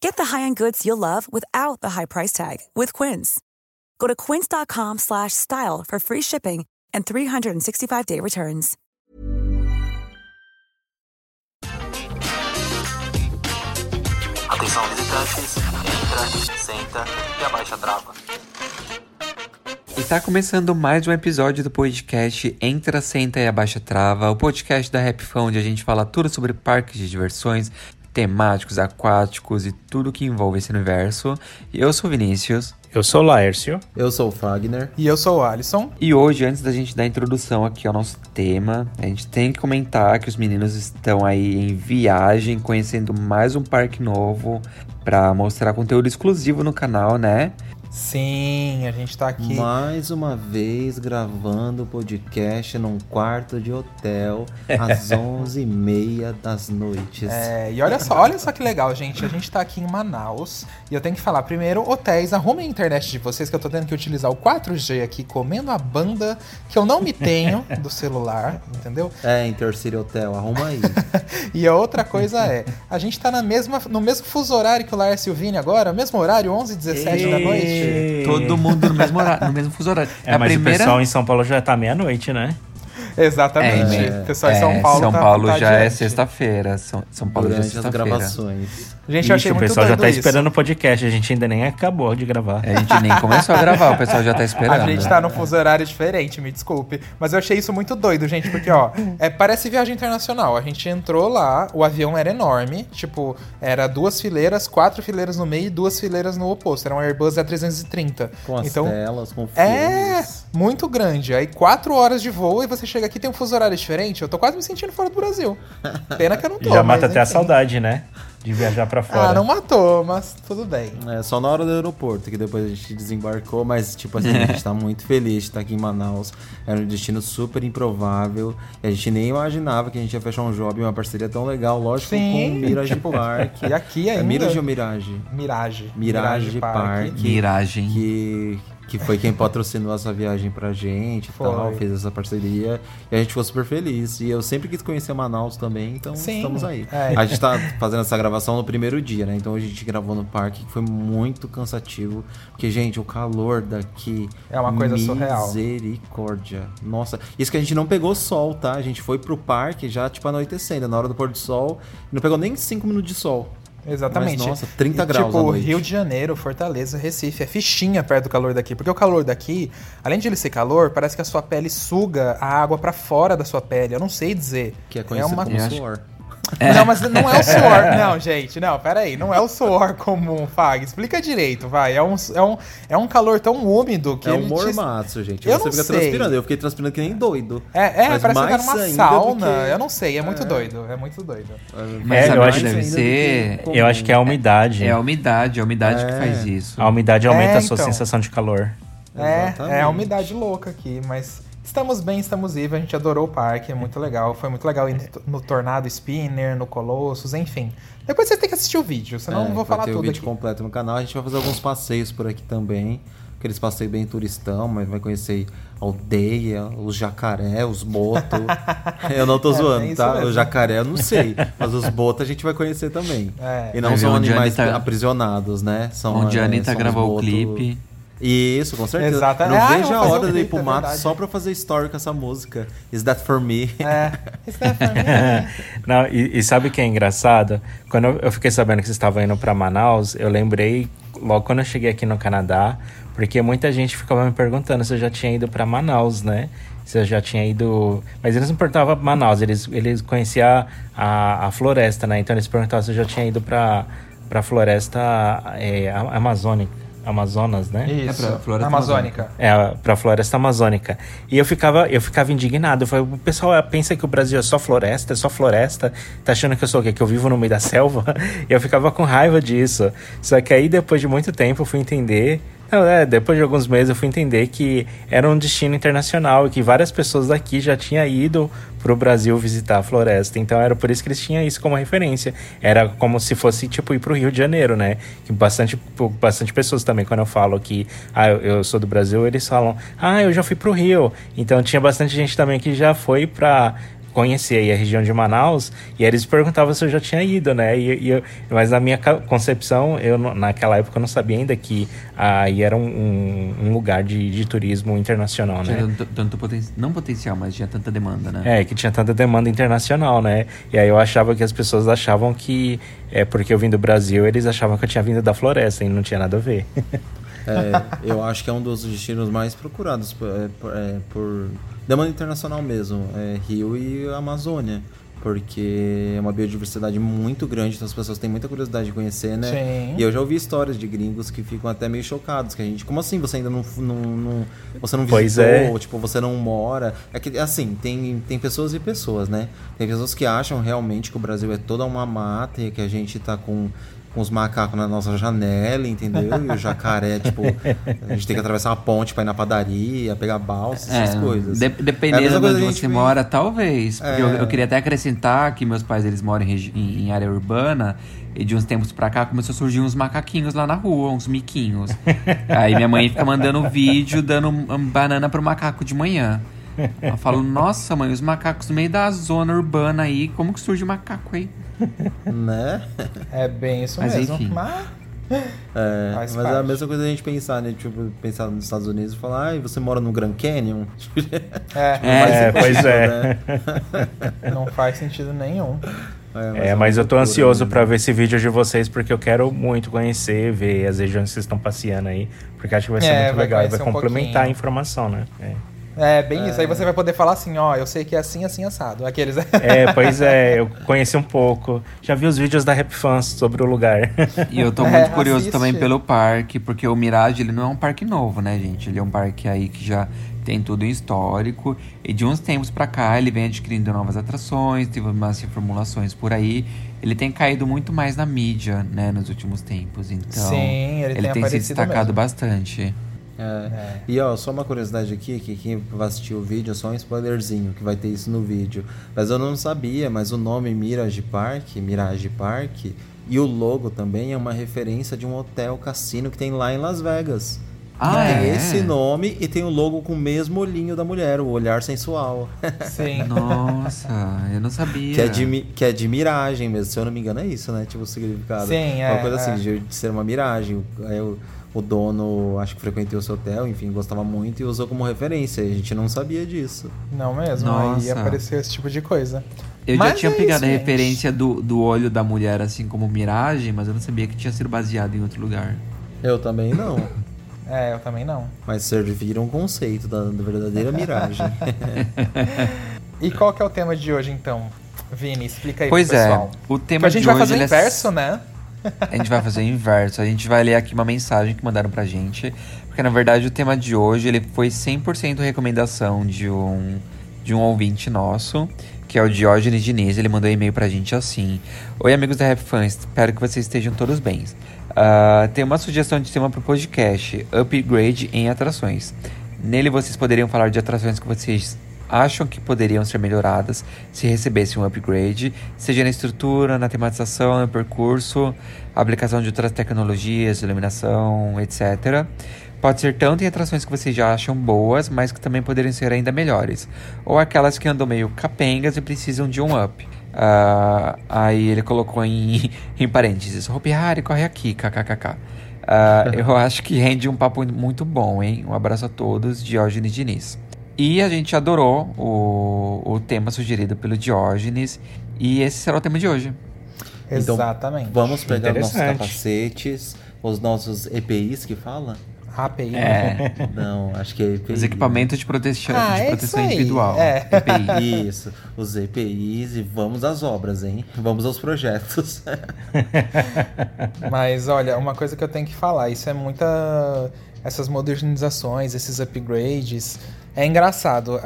Get the high-end goods you'll love without the high price tag with Quince. Go to quince.com slash style for free shipping and 365-day returns. Atenção visitantes, entra, senta e abaixa a trava. Está começando mais um episódio do podcast Entra, Senta e Abaixa Trava, o podcast da Rap Fun, onde a gente fala tudo sobre parques de diversões, temáticos, aquáticos e tudo que envolve esse universo. Eu sou o Vinícius. Eu sou o Laércio. Eu sou o Fagner. E eu sou o Alisson. E hoje, antes da gente dar a introdução aqui ao nosso tema, a gente tem que comentar que os meninos estão aí em viagem, conhecendo mais um parque novo para mostrar conteúdo exclusivo no canal, né? Sim, a gente tá aqui. Mais uma vez gravando o podcast num quarto de hotel às 11h30 das noites. É, e olha só, olha só que legal, gente. A gente tá aqui em Manaus e eu tenho que falar primeiro, hotéis, arrumem a internet de vocês que eu tô tendo que utilizar o 4G aqui, comendo a banda que eu não me tenho do celular, entendeu? É, Intercity Hotel, arruma aí. e a outra coisa é, a gente tá na mesma, no mesmo fuso horário que o Laércio e o Vini agora, mesmo horário, 11 h 17 da noite. Todo mundo no mesmo horário, no mesmo fuso horário. É, a mas primeira... o pessoal em São Paulo já tá meia-noite, né? Exatamente. É, o pessoal em é, São Paulo São tá- Paulo tá já é sexta-feira. São, São Paulo já é Durante sexta-feira. gravações. Gente, eu achei Ixi, o muito pessoal já tá isso. esperando o podcast, a gente ainda nem acabou de gravar. A gente nem começou a gravar, o pessoal já tá esperando. A gente tá num fuso horário diferente, me desculpe. Mas eu achei isso muito doido, gente, porque, ó, é, parece viagem internacional. A gente entrou lá, o avião era enorme, tipo, era duas fileiras, quatro fileiras no meio e duas fileiras no oposto. Era um Airbus A330. Com as então, telas, com é muito grande. Aí quatro horas de voo e você chega aqui e tem um fuso horário diferente. Eu tô quase me sentindo fora do Brasil. Pena que eu não tô. já mas mata até a enfim. saudade, né? De viajar pra fora. Ah, não matou, mas tudo bem. É, só na hora do aeroporto, que depois a gente desembarcou, mas tipo assim, a gente tá muito feliz de estar aqui em Manaus. Era um destino super improvável. E a gente nem imaginava que a gente ia fechar um job, uma parceria tão legal, lógico, Sim. com o Mirage Park. E aqui É ainda. Mirage ou Mirage? Mirage. Mirage Park. Miragem. que, que foi quem patrocinou essa viagem pra gente e tal, fez essa parceria. E a gente ficou super feliz. E eu sempre quis conhecer Manaus também, então Sim. estamos aí. É. A gente tá fazendo essa gravação no primeiro dia, né? Então a gente gravou no parque, que foi muito cansativo. Porque, gente, o calor daqui. É uma coisa surreal. Misericórdia. Nossa. Isso que a gente não pegou sol, tá? A gente foi pro parque já, tipo, anoitecendo, na hora do pôr do sol. Não pegou nem 5 minutos de sol. Exatamente. Mas, nossa, 30 E, graus Tipo, à noite. Rio de Janeiro, Fortaleza, Recife, é fichinha perto do calor daqui. Porque o calor daqui, além de ele ser calor, parece que a sua pele suga a água pra fora da sua pele. Eu não sei dizer. Que é conhecido uma... como suor. Não, mas não é o suor. Não, gente, não, peraí. Não é o suor comum, Fag. Explica direito, vai. É um, é um, é um calor tão úmido que É um ele te- mormaço, gente. Eu Você não fica sei. transpirando. Eu fiquei transpirando que nem doido. É, é Mas parece que tá numa sauna. que- Eu não sei, é muito doido. É muito doido. Mas É, eu acho que deve ser? que Eu acho que é a umidade. É a umidade, a umidade que É. faz isso. A umidade aumenta É, a sua então. sensação de calor. É, Exatamente. é a umidade louca aqui, mas estamos bem, estamos vivos, a gente adorou o parque, é muito legal. Foi muito legal ir no, no Tornado Spinner, no Colossus, enfim. Depois você tem que assistir o vídeo, senão eu não vou É, vai falar ter tudo o vídeo aqui. completo no canal. A gente vai fazer alguns passeios por aqui também. aqueles passeios bem turistão, mas vai conhecer aldeia, os jacaré, os botos. eu não tô É, zoando, isso tá? mesmo. O jacaré eu não sei, mas os botos a gente vai conhecer também. É. E não Vai são animais Anitta- aprisionados, né? São, Onde a é, Anitta gravou o clipe. Isso, com certeza. Exatamente. Não Ah, vejo a hora de ir pro mato verdade. só pra fazer story com essa música. Is that for me? É. Isso é pra mim. Não, e, e sabe o que é engraçado? Quando eu, fiquei sabendo que vocês estavam indo pra Manaus, eu lembrei logo quando eu cheguei aqui no Canadá, porque muita gente ficava me perguntando se eu já tinha ido pra Manaus, né? Se eu já tinha ido. Mas eles não perguntavam Manaus, eles, eles conheciam a, a floresta, né? Então eles perguntavam se eu já tinha ido pra, pra floresta é, a- amazônica. Amazonas, né? Isso. É pra floresta Amazônica. É, pra floresta amazônica. E eu ficava, eu ficava indignado. Eu falei, o pessoal pensa que o Brasil é só floresta, é só floresta. Tá achando que eu sou o quê? Que eu vivo no meio da selva? E eu ficava com raiva disso. Só que aí, depois de muito tempo, eu fui entender. É, depois de alguns meses eu fui entender que era um destino internacional e que várias pessoas daqui já tinham ido pro Brasil visitar a floresta. Então era por isso que eles tinham isso como referência. Era como se fosse tipo ir pro Rio de Janeiro, né? Que bastante, bastante pessoas também, quando eu falo que ah, eu, sou do Brasil, eles falam, ah, eu já fui pro Rio. Então tinha bastante gente também que já foi pra conhecer aí a região de Manaus e aí eles perguntavam se eu já tinha ido, né? E, e eu- mas na minha concepção, eu naquela época eu não sabia ainda que aí era um, um- um lugar de, de turismo internacional, né? Tinha tanto, tanto poten- não potencial, mas tinha tanta demanda, né? É, que tinha tanta demanda internacional, né? E aí eu achava que as pessoas achavam que é porque eu vim do Brasil, eles achavam que eu tinha vindo da floresta e não tinha nada a ver. É, eu acho que é um dos destinos mais procurados por, é, por, é, por demanda internacional mesmo, é Rio e Amazônia. Porque é uma biodiversidade muito grande, então as pessoas têm muita curiosidade de conhecer, né? Sim. E eu já ouvi histórias de gringos que ficam até meio chocados, que a gente, como assim você ainda não, não, não- você não Pois visitou, é. tipo, você não mora. É que assim, tem, tem pessoas e pessoas, né? Tem pessoas que acham realmente que o Brasil é toda uma mata e que a gente tá com com os macacos na nossa janela, entendeu? E o jacaré, tipo, a gente tem que atravessar uma ponte pra ir na padaria, pegar balsa, essas coisas. de- É dependendo mesma de onde você gente- mora, talvez. Porque eu, É. eu queria até acrescentar que meus pais eles moram em, em- em área urbana. E de uns tempos pra cá começou a surgir uns macaquinhos lá na rua, uns miquinhos. Aí minha mãe fica mandando vídeo dando um- um banana pro macaco de manhã. Eu falo, nossa mãe, os macacos no meio da zona urbana aí, como que surge macaco aí? Né? É bem isso Mas mesmo. enfim. Mas É, mas é a parte. mesma coisa a gente pensar, né? Tipo, pensar nos Estados Unidos e falar, ai, você mora no Grand Canyon? é, É, pois é. né? não faz sentido nenhum. É, mas eu tô ansioso mesmo. pra ver esse vídeo de vocês, porque eu quero muito conhecer, ver as regiões que vocês estão passeando aí. Porque acho que vai ser É, muito vai legal e vai um complementar pouquinho. a informação, né? É. É, bem isso. Aí você vai poder falar assim, ó, eu sei que é assim, assim, assado. Aqueles. É, pois é, eu conheci um pouco. Já vi os vídeos da Rap Fans sobre o lugar. E eu tô É, muito curioso assiste. também pelo parque, porque o Mirage ele não é um parque novo, né, gente? Ele é um parque aí que já tem tudo em histórico. E de uns tempos pra cá ele vem adquirindo novas atrações, teve umas reformulações por aí. Ele tem caído muito mais na mídia, né, nos últimos tempos. Então, Sim, ele tem tem se destacado mesmo. bastante. É. E ó, só uma curiosidade aqui, que quem vai assistir o vídeo é só um spoilerzinho, que vai ter isso no vídeo. Mas eu não sabia, mas o nome Mirage Park, Mirage Park, e o logo também é uma referência de um hotel cassino que tem lá em Las Vegas. Ah, tem é? esse nome e tem o logo com o mesmo olhinho da mulher, o olhar sensual. Sim. Nossa, eu não sabia. que, é de, que é de miragem mesmo, se eu não me engano é isso, né? Tipo o significado. Sim, Uma é, coisa assim, é. de, de ser uma miragem. O- Aí o, o dono, acho que frequentou o seu hotel, enfim, gostava muito e usou como referência. A gente não sabia disso. Não mesmo. Aí Nossa. apareceu esse tipo de coisa. Eu Mas já tinha é pegado isso, a gente. referência do, do olho da mulher, assim como miragem, mas eu não sabia que tinha sido baseado em outro lugar. Eu também não. É, eu também não. mas serviram um conceito da, da verdadeira miragem. E qual que é o tema de hoje, então? Vini, explica aí Pois pro é, pessoal. o tema Que a gente de vai hoje fazer o é inverso, né? A gente vai fazer o inverso. A gente vai ler aqui uma mensagem que mandaram pra gente. Porque na verdade o tema de hoje ele foi 100% recomendação de um, de um ouvinte nosso, que é o Diógenes Diniz. Ele mandou um e-mail pra gente assim: Oi, amigos da Rap Fans, espero que vocês estejam todos bem. Ah, tem uma sugestão de tema pro podcast: Upgrade em atrações. Nele vocês poderiam falar de atrações que vocês acham que poderiam ser melhoradas se recebessem um upgrade, seja na estrutura, na tematização, no percurso, aplicação de outras tecnologias, iluminação, etc. Pode ser tanto em atrações que vocês já acham boas, mas que também poderiam ser ainda melhores. Ou aquelas que andam meio capengas e precisam de um up. Uh, aí ele colocou em, em parênteses: Hopi Hari, corre aqui, kkkk. Uh, eu acho que rende um papo muito bom, hein? Um abraço a todos, Diógenes Diniz. E a gente adorou o, o tema sugerido pelo Diógenes. E esse será o tema de hoje. Então, Exatamente. Vamos pegar os nossos capacetes, os nossos EPIs que fala? API. É, Não, acho que é EPI. os equipamentos de proteção, Ah, de é proteção individual. É. EPI. Isso, os EPIs e vamos às obras, hein? Vamos aos projetos. Mas olha, uma coisa que eu tenho que falar, isso é muita. Essas modernizações, esses upgrades. É engraçado.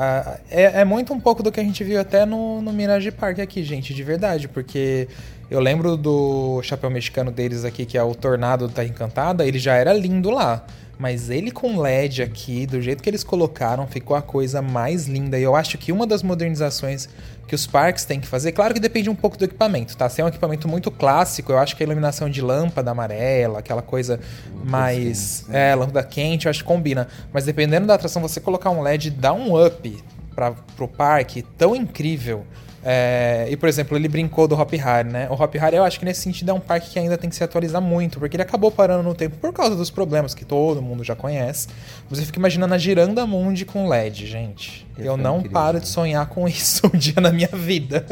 É, é muito um pouco do que a gente viu até no, no Mirage Park aqui, gente, de verdade. Porque eu lembro do chapéu mexicano deles aqui, que é o Tornado da Encantada, ele já era lindo lá. Mas ele com LED aqui, do jeito que eles colocaram, ficou a coisa mais linda. E eu acho que uma das modernizações que os parques têm que fazer, claro que depende um pouco do equipamento, tá? Se é um equipamento muito clássico, eu acho que a iluminação de lâmpada amarela, aquela coisa mais. É, lâmpada quente, eu acho que combina. Mas dependendo da atração, você colocar um LED dá um up para pro parque tão incrível. É, e, por exemplo, ele brincou do Hop Hari, né? O Hop Hari, eu acho que nesse sentido é um parque que ainda tem que se atualizar muito, porque ele acabou parando no tempo por causa dos problemas que todo mundo já conhece. Você fica imaginando a Giranda Mundi com LED, gente. Que eu foi não incrível, paro né? de sonhar com isso um dia na minha vida.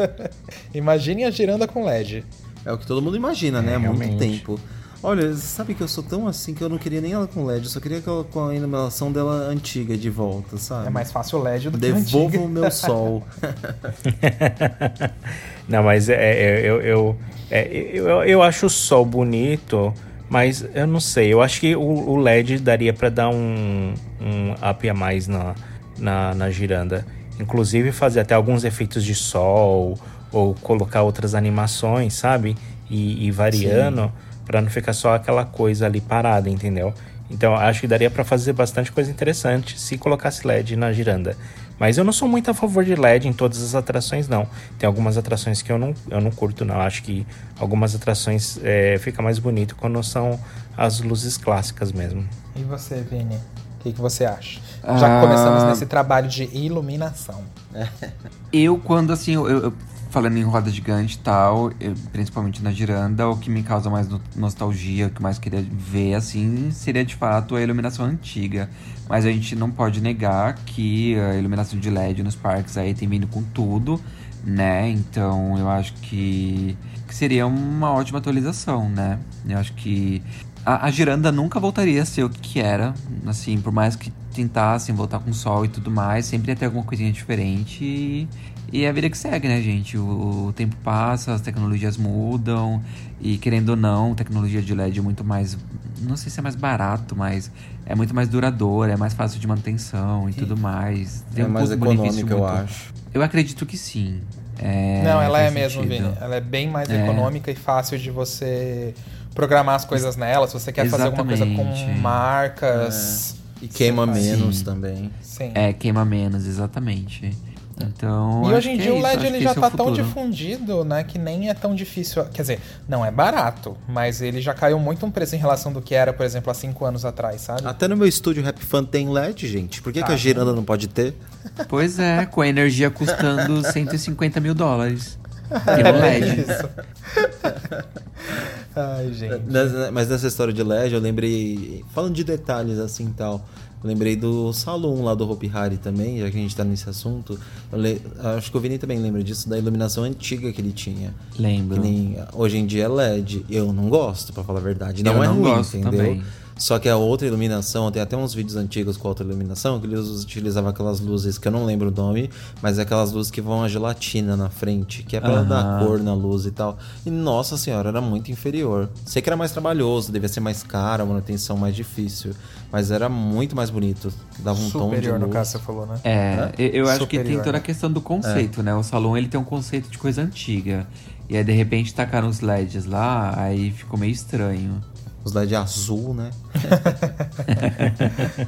Imaginem a Giranda com LED. É o que todo mundo imagina, né? É, Há muito tempo. Olha, sabe que eu sou tão assim que eu não queria nem ela com LED, eu só queria aquela com a iluminação dela antiga de volta, sabe? É mais fácil o LED do que o Devolva antigo. o meu sol. Não, mas é, é, eu, eu, é, eu, eu acho o sol bonito, mas eu não sei. Eu acho que o, o LED daria pra dar um, um up a mais na, na, na giranda. Inclusive fazer até alguns efeitos de sol ou colocar outras animações, sabe? E, e variando pra não ficar só aquela coisa ali parada, entendeu? Então acho que daria pra fazer bastante coisa interessante se colocasse LED na giranda. Mas eu não sou muito a favor de LED em todas as atrações, não. Tem algumas atrações que eu não, eu não curto, não. Acho que algumas atrações é, fica mais bonito quando são as luzes clássicas mesmo. E você, Vini? O que, que você acha? Já Ah. que começamos nesse trabalho de iluminação. Eu, quando assim, eu, eu- falando em roda gigante e tal, principalmente na giranda, o que me causa mais no- nostalgia, o que mais queria ver, assim, seria de fato a iluminação antiga. Mas a gente não pode negar que a iluminação de LED nos parques aí tem vindo com tudo, né? Então eu acho que, que seria uma ótima atualização, né? Eu acho que a, a giranda nunca voltaria a ser o que, que era, assim, por mais que tentassem voltar com sol e tudo mais, sempre ia ter alguma coisinha diferente e, e é a vida que segue, né, gente? O, o tempo passa, as tecnologias mudam e querendo ou não, tecnologia de LED é muito mais, não sei se é mais barato, mas é muito mais duradoura, é mais fácil de manutenção e tudo mais. Tem é um mais econômico, eu muito- acho. Eu acredito que sim. É, Não, ela é mesmo, sentido. Vini. Ela é bem mais É. econômica e fácil de você programar as coisas nela. Se você quer fazer alguma coisa Exatamente. com marcas. E queima menos Sim. também. Sim. É, queima menos, exatamente. Então. E hoje em que dia é o LED ele que já esse é tá tão difundido, né, que nem é tão difícil. Quer dizer, não é barato, mas ele já caiu muito um preço em relação do que era, por exemplo, há cinco anos atrás, sabe? Até no meu estúdio Rap Fan tem LED, gente. Por que, que Ah, a giranda não pode ter? Pois é, com a energia custando 150 mil dólares. É Tem um LED. Isso. Ai, gente. Mas nessa história de LED, eu lembrei. Falando de detalhes assim e tal. Eu lembrei do salão lá do Hopi Hari também, já que a gente tá nesse assunto. Le- Acho que o Vini também lembra disso, da iluminação antiga que ele tinha. Lembro. Que nem- hoje em dia é LED. Eu não gosto, pra falar a verdade. Não Eu é não ruim, gosto entendeu? também. Só que a outra iluminação, tem até uns vídeos antigos com outra iluminação, que eles utilizavam aquelas luzes que eu não lembro o nome, mas é aquelas luzes que vão a gelatina na frente, que é pra Aham. dar cor na luz e tal. E nossa senhora, era muito inferior. Sei que era mais trabalhoso, devia ser mais caro, a manutenção mais difícil, mas era muito mais bonito. Dava um tom de Superior, no luz. caso, você falou, né? É, eu eu acho que tem Superior, toda a né? questão do conceito, né? O salão ele tem um conceito de coisa antiga. E aí, de repente, tacaram os LEDs lá, aí ficou meio estranho. Os LED azul, né?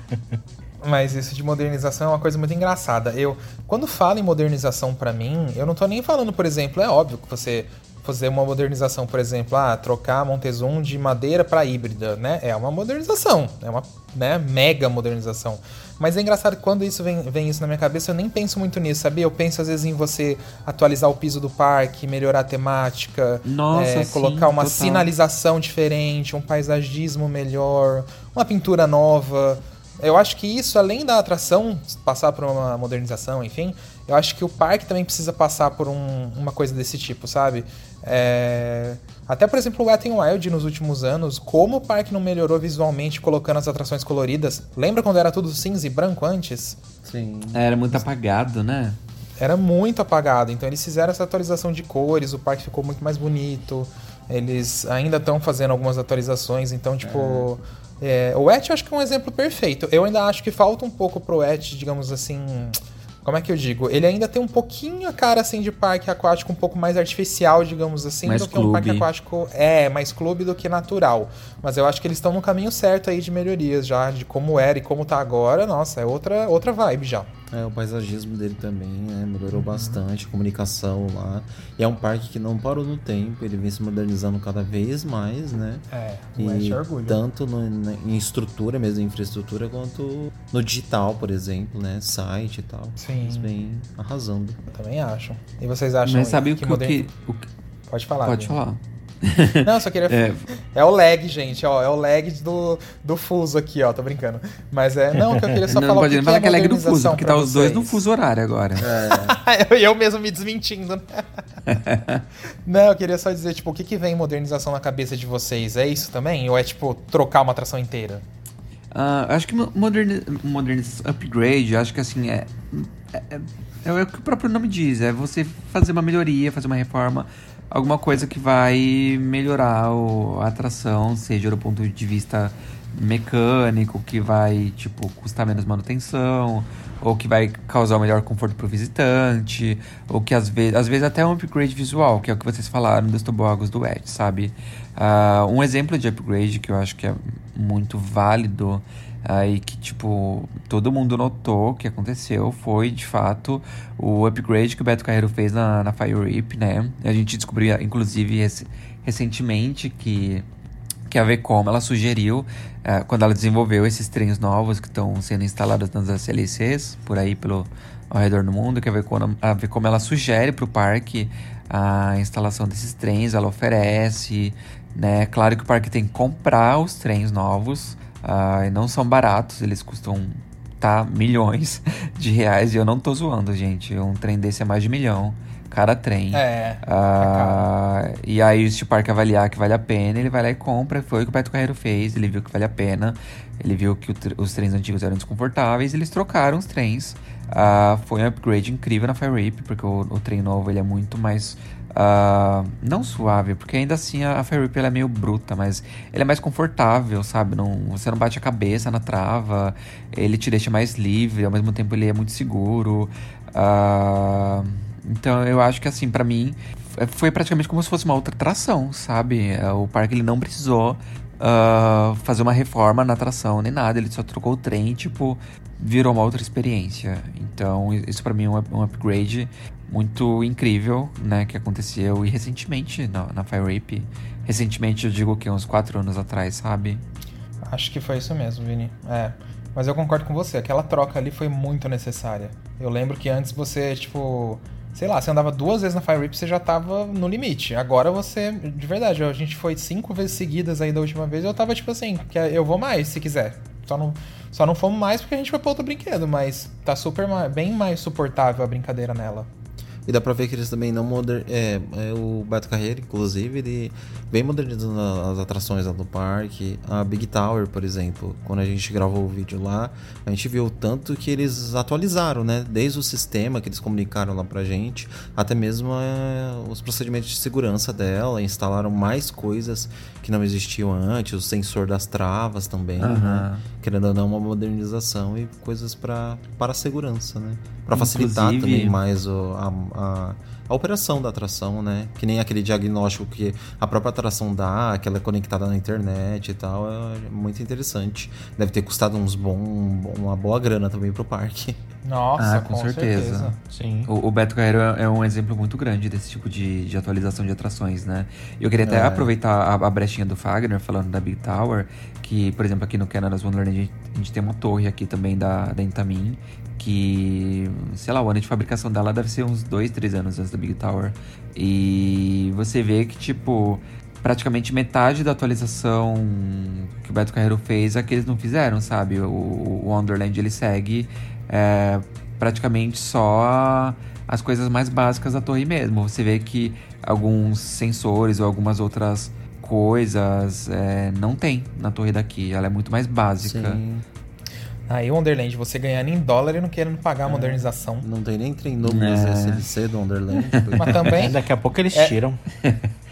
Mas isso de modernização é uma coisa muito engraçada. Eu, quando falo em modernização pra mim, eu não tô nem falando, por exemplo, é óbvio que você fazer uma modernização, por exemplo, ah, trocar a Montezum de madeira para híbrida, né? É uma modernização, é uma né, mega modernização. Mas é engraçado que quando isso vem, vem isso na minha cabeça, eu nem penso muito nisso, sabia? Eu penso às vezes em você atualizar o piso do parque, melhorar a temática, Nossa, é, sim, colocar uma total. sinalização diferente, um paisagismo melhor, uma pintura nova. Eu acho que isso, além da atração passar por uma modernização, enfim, eu acho que o parque também precisa passar por um- uma coisa desse tipo, sabe? É, Até, por exemplo, o Wet n Wild nos últimos anos, como o parque não melhorou visualmente colocando as atrações coloridas. Lembra quando era tudo cinza e branco antes? Sim. Era muito apagado, né? Era muito apagado. Então eles fizeram essa atualização de cores, o parque ficou muito mais bonito. Eles ainda estão fazendo algumas atualizações, então, tipo. é, o Et eu acho que é um exemplo perfeito. Eu ainda acho que falta um pouco pro Et, digamos assim. Como é que eu digo? Ele ainda tem um pouquinho a cara assim de parque aquático um pouco mais artificial, digamos assim, Mais do que um parque aquático. É, mais clube do que natural. Mas eu acho que eles estão no caminho certo aí de melhorias já, de como era e como tá agora. Nossa, é outra, outra vibe já. É, o paisagismo dele também, né? Melhorou bastante, comunicação lá. E é um parque que não parou no tempo, ele vem se modernizando cada vez mais, né? É, E é orgulho. tanto no- na- em estrutura mesmo, em infraestrutura, quanto no digital, por exemplo, né? Site e tal. Sim. Eles vêm arrasando. Eu também acho. E vocês acham Mas sabe o que, o que, o que- Pode falar. Pode Vini. falar. Não, só queria. É. É. o lag, gente, ó. É o lag do, do fuso aqui, ó. Tô brincando. Mas é. Não, que eu queria só não, falar não pode falar é que é lag do fuso, modernização porque tá os dois no fuso horário agora. eu, eu mesmo me desmentindo. né? Não, eu queria só dizer, tipo, o que, que vem modernização na cabeça de vocês? É isso também? Ou é, tipo, trocar uma atração inteira? Ah, acho que mo- moderni moderniz upgrade, acho que assim, é, é, é- é o que o próprio nome diz, é você fazer uma melhoria, fazer uma reforma, alguma coisa que vai melhorar o- a atração, seja do ponto de vista mecânico, que vai, tipo, custar menos manutenção, ou que vai causar um melhor conforto pro visitante, ou que às vezes, às vezes até um upgrade visual, que é o que vocês falaram dos tobogãs do Edge, sabe? Ah, um exemplo de upgrade que eu acho que é muito válido e que, tipo, todo mundo notou que aconteceu foi, de fato, o upgrade que o Beto Carreiro fez na, na Fire Rip, né? A gente descobriu, inclusive, rec- recentemente que que a Vcom ela sugeriu eh, quando ela desenvolveu esses trens novos que estão sendo instalados nas SLCs por aí pelo ao redor do mundo que a Vcom, a Vcom ela sugere para o parque a instalação desses trens ela oferece né claro que o parque tem que comprar os trens novos ah, e não são baratos eles custam tá milhões de reais e eu não tô zoando gente um trem desse é mais de milhão cada trem É. ah, e aí, se o parque avaliar que vale a pena, ele vai lá e compra. Foi o que o Beto Carreiro fez. Ele viu que vale a pena. Ele viu que os trens antigos eram desconfortáveis. Eles trocaram os trens. Ah, foi um upgrade incrível na Fire Rip, porque o, o trem novo ele é muito mais. Ah, não suave, porque ainda assim a, a Fire Rip ela é meio bruta, mas ele é mais confortável, sabe? Não, você não bate a cabeça na trava, ele te deixa mais livre, ao mesmo tempo ele é muito seguro. Ah, então eu acho que assim, pra mim, foi praticamente como se fosse uma outra atração, sabe? É, O parque ele não precisou ah, fazer uma reforma na atração nem nada, ele só trocou o trem, tipo, virou uma outra experiência. Então isso pra mim é um upgrade muito incrível, né, que aconteceu e recentemente na, na Fire Rip. Recentemente eu digo que uns quatro anos atrás, sabe? Acho que foi isso mesmo, Vini. É. Mas eu concordo com você, aquela troca ali foi muito necessária. Eu lembro que antes você, tipo, sei lá, você andava duas vezes na Fire Rip, você já tava no limite. Agora você, de verdade, a gente foi cinco vezes seguidas aí da última vez, eu tava tipo assim, que eu vou mais se quiser. Só não, só não fomos mais porque a gente foi pra outro brinquedo, mas tá super bem mais suportável a brincadeira nela. E dá pra ver que eles também não modern... é, é, o Beto Carreiro, inclusive, ele vem modernizando as atrações lá do parque. A Big Tower, por exemplo, quando a gente gravou o vídeo lá, a gente viu o tanto que eles atualizaram, né? Desde o sistema que eles comunicaram lá pra gente, até mesmo é, os procedimentos de segurança dela, instalaram mais coisas que não existiam antes, o sensor das travas também, Aham. né? Querendo ou não, uma modernização e coisas para a segurança, né? Pra facilitar Inclusive- também mais o- a, a, a operação da atração, né? Que nem aquele diagnóstico que a própria atração dá, que ela é conectada na internet e tal, é muito interessante. Deve ter custado uns bom, uma boa grana também pro parque. Nossa, Ah, com certeza. Sim. O, o Beto Carreiro é é um exemplo muito grande desse tipo de, de atualização de atrações, né? Eu queria até É. aproveitar a, a brechinha do Fagner, falando da Big Tower, que, por exemplo, aqui no Canada's Wonderland, a gente, a gente tem uma torre aqui também da, da Intamin, que, sei lá, o ano de fabricação dela deve ser uns dois, três anos antes da Big Tower. E você vê que, tipo, praticamente metade da atualização que o Beto Carreiro fez é que eles não fizeram, sabe? O, o Wonderland, ele segue é, praticamente só as coisas mais básicas da torre mesmo. Você vê que alguns sensores ou algumas outras coisas é, não tem na torre daqui. Ela é muito mais básica. Sim. Aí, Wonderland, você ganhando em dólar e não querendo pagar É. a modernização. Não tem nem trem novo É. no SLC do Wonderland. Mas também. Daqui a pouco eles É. tiram.